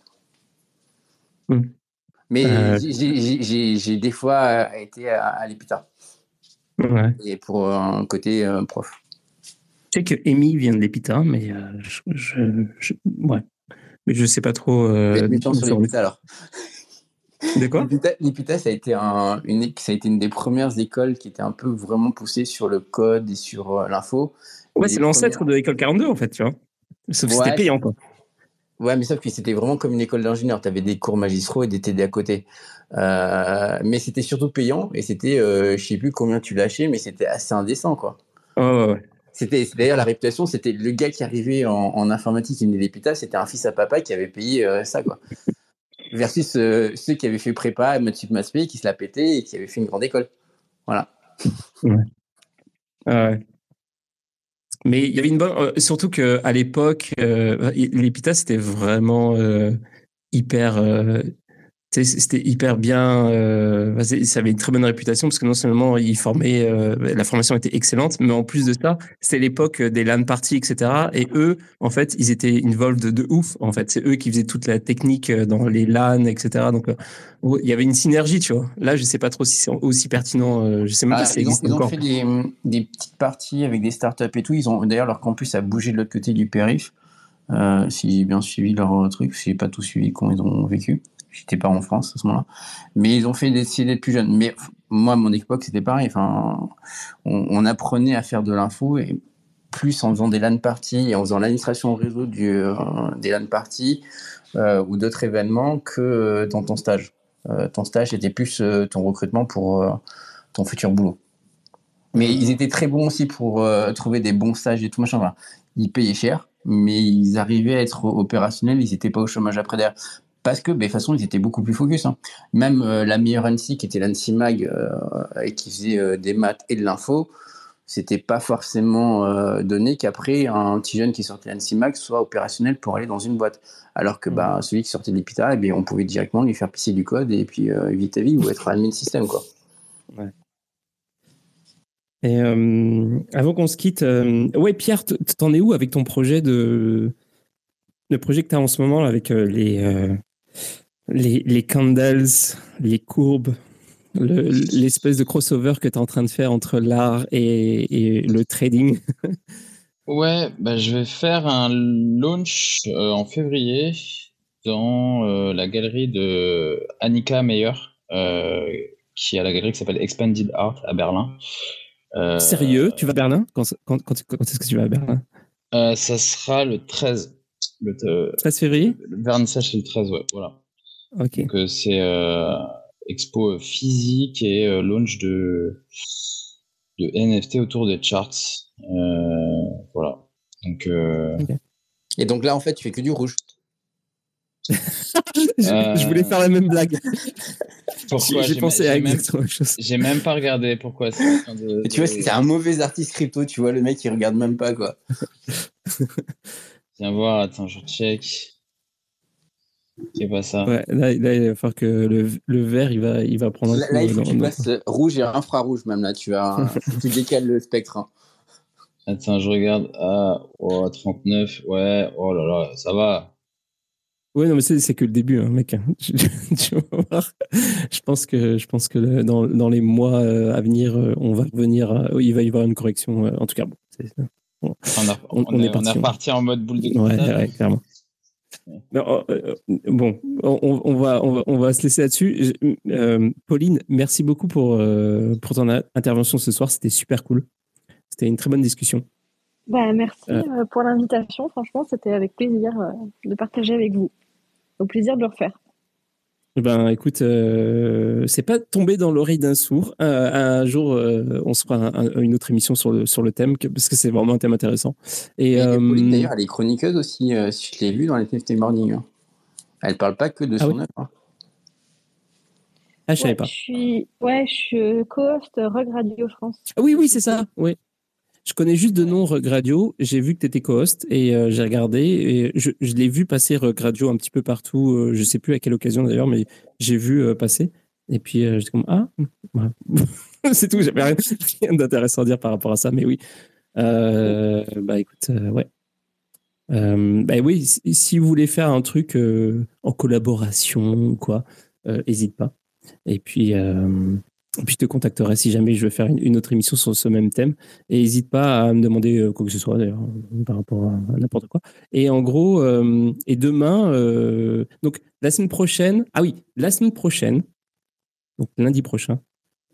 Hmm. Mais euh, j'ai des fois été à, l'épita. Ouais. Et pour un côté prof. Je sais que Amy vient de l'épita, mais je, je, ouais. Mais je sais pas trop. Euh, sur l'épita alors. De quoi? Ça a été une, ça a été une des premières écoles qui était un peu vraiment poussée sur le code et sur euh, l'info. Ouais, c'est l'ancêtre de l'école 42 en fait, tu vois. Sauf que c'était payant quoi. Ouais, mais sauf que c'était vraiment comme une école d'ingénieur. Tu avais des cours magistraux et des TD à côté. Euh, mais c'était surtout payant et c'était, euh, je sais plus combien tu lâchais, mais c'était assez indécent quoi. Oh, ouais. C'était d'ailleurs la réputation, c'était le gars qui arrivait en, informatique, il venait l'EPITA, c'était un fils à papa qui avait payé euh, ça quoi versus euh, ceux qui avaient fait prépa, Matsup Maspé, qui se l'a pété et qui avaient fait une grande école. Voilà. Ouais. Mais il y avait une bonne. Euh, surtout qu'à l'époque, euh, l'EPITA, c'était vraiment hyper c'était hyper bien. Euh, ça avait une très bonne réputation parce que non seulement il formait, euh, la formation était excellente, mais en plus de ça, c'était l'époque des LAN parties, etc. Et eux, en fait, ils étaient involved de, de ouf. En fait, c'est eux qui faisaient toute la technique euh, dans les LAN, etc. Donc, il y avait une synergie, tu vois. Là, je sais pas trop si c'est aussi pertinent. je sais même pas ah, si ils ont, Ils ont fait des, des, petites parties avec des startups et tout. Ils ont d'ailleurs leur campus a bougé de l'autre côté du périph. si j'ai bien suivi leur truc, si j'ai pas tout suivi quand ils ont vécu. J'étais pas en France à ce moment-là. Mais ils ont fait décider d'être plus jeunes. Mais moi, mon époque, c'était pareil. Enfin, on, apprenait à faire de l'info et plus en faisant des LAN parties et en faisant l'administration réseau du, euh, des LAN parties euh, ou d'autres événements que euh, dans ton stage. ton stage était plus ton recrutement pour ton futur boulot. Mais ils étaient très bons aussi pour trouver des bons stages et tout machin. ils payaient cher, mais ils arrivaient à être opérationnels, ils n'étaient pas au chômage après derrière parce que, bah, de toute façon, ils étaient beaucoup plus focus. Hein. Même euh, la meilleure NC, qui était l'ANSI Mag, euh, et qui faisait euh, des maths et de l'info, c'était pas forcément donné qu'après, un petit jeune qui sortait l'ANSI Mag soit opérationnel pour aller dans une boîte. Alors que bah, mmh. celui qui sortait de l'hôpital, eh on pouvait directement lui faire pisser du code et puis vite ta vie ou être admin système. Quoi. Ouais. Et avant qu'on se quitte, ouais, Pierre, t'en es où avec ton projet de. Le projet que tu as en ce moment avec les, les, les candles, les courbes, l'espèce de crossover que tu es en train de faire entre l'art et, le trading Ouais, bah, je vais faire un launch euh, en février dans euh, la galerie de Annika Meyer, euh, qui a la galerie qui s'appelle Expanded Art à Berlin. Sérieux? Tu vas à Berlin? Quand, quand, quand, est-ce que tu vas à Berlin? Ça sera le 13. Le 13 février? Le vernissage, c'est le 13, ouais, voilà. Ok. Donc, euh, c'est euh, expo physique et euh, launch de, de NFT autour des charts. voilà. Donc, Et donc là, en fait, tu fais que du rouge. je, voulais faire la même blague. Pourquoi J'ai pensé à exactement chose. J'ai même pas regardé pourquoi. De, tu vois, c'est un mauvais artiste crypto, tu vois, le mec il regarde même pas quoi. Viens voir, attends, je check. C'est pas ça. Ouais, là, il va falloir que le, le vert, il va, il va prendre Là, il faut que tu passes rouge et infrarouge, même là. Tu, as, tu décales le spectre. Hein. Attends, je regarde. Ah, oh, 39. Ouais, oh là là, ça va. Ouais, non, mais c'est que le début, hein, mec. tu vas voir. Je pense que, je pense que dans, dans les mois euh, à venir, euh, on va revenir. il va y avoir une correction. Euh, en tout cas, bon. On, on, est, parti, reparti en mode boule de Ouais, ouais, clairement. Euh, bon, on, va, on, va, se laisser là-dessus. Euh, Pauline, merci beaucoup pour, euh, pour ton intervention ce soir. C'était super cool. C'était une très bonne discussion. Bah, merci pour l'invitation. Franchement, c'était avec plaisir de partager avec vous. Au plaisir de le refaire. Ben écoute, euh, c'est pas tombé dans l'oreille d'un sourd. un jour, on se fera une autre émission sur le, sur le thème, parce que c'est vraiment un thème intéressant. Et, d'ailleurs, elle est chroniqueuse aussi, si je l'ai vu dans les NFT Morning. Hein. Elle parle pas que de ah son œuvre. Hein. Ah, je savais pas. Je suis, ouais, je suis co-host Rug Radio France. Ah oui, oui, c'est ça. Oui. Je connais juste de nom Rug Radio. J'ai vu que tu étais co-host et euh, j'ai regardé. Et je, je l'ai vu passer Rug Radio un petit peu partout. Euh, je sais plus à quelle occasion d'ailleurs, mais j'ai vu euh, passer. Et puis j'étais comme Ah, c'est tout. J'avais rien, rien d'intéressant à dire par rapport à ça, mais oui. bah écoute, ouais. bah oui, si, si, vous voulez faire un truc en collaboration ou quoi, n'hésite pas. Et puis, euh, puis je te contacterai si jamais je veux faire une, autre émission sur ce même thème. Et n'hésite pas à me demander euh, quoi que ce soit, d'ailleurs, par rapport à, n'importe quoi. Et en gros, euh, et demain, donc la semaine prochaine, ah oui, la semaine prochaine, donc lundi prochain,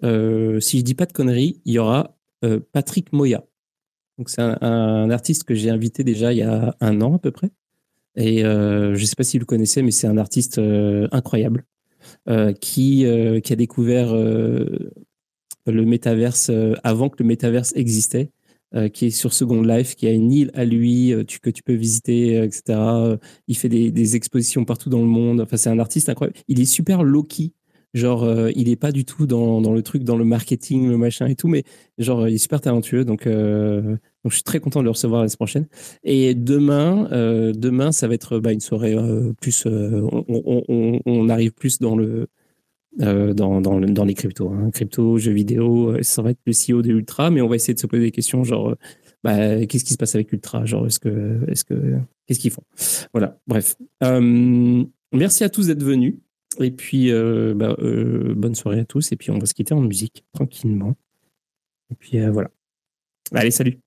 si je dis pas de conneries, il y aura Patrick Moya. Donc c'est un, artiste que j'ai invité déjà il y a un an à peu près. Et je ne sais pas si vous le connaissez, mais c'est un artiste incroyable. Euh, qui, euh, qui a découvert euh, le métaverse avant que le métaverse existait. qui est sur Second Life, qui a une île à lui que tu peux visiter, etc. il fait des, expositions partout dans le monde. Enfin, c'est un artiste incroyable. Il est super low-key. Genre, il est pas du tout dans, le truc, dans le marketing, le machin et tout, mais genre, il est super talentueux. Donc, donc, je suis très content de le recevoir la semaine prochaine. Et demain, euh, demain, ça va être bah, une soirée euh, plus. Euh, on, arrive plus dans le. dans, dans, dans, les cryptos, hein. crypto, jeux vidéo, ça va être le CEO de Ultra, mais on va essayer de se poser des questions genre bah, qu'est-ce qui se passe avec Ultra, genre est-ce que est-ce que qu'est-ce qu'ils font, voilà, bref. merci à tous d'être venus et puis bah, bonne soirée à tous et puis on va se quitter en musique tranquillement et puis voilà. Allez, salut.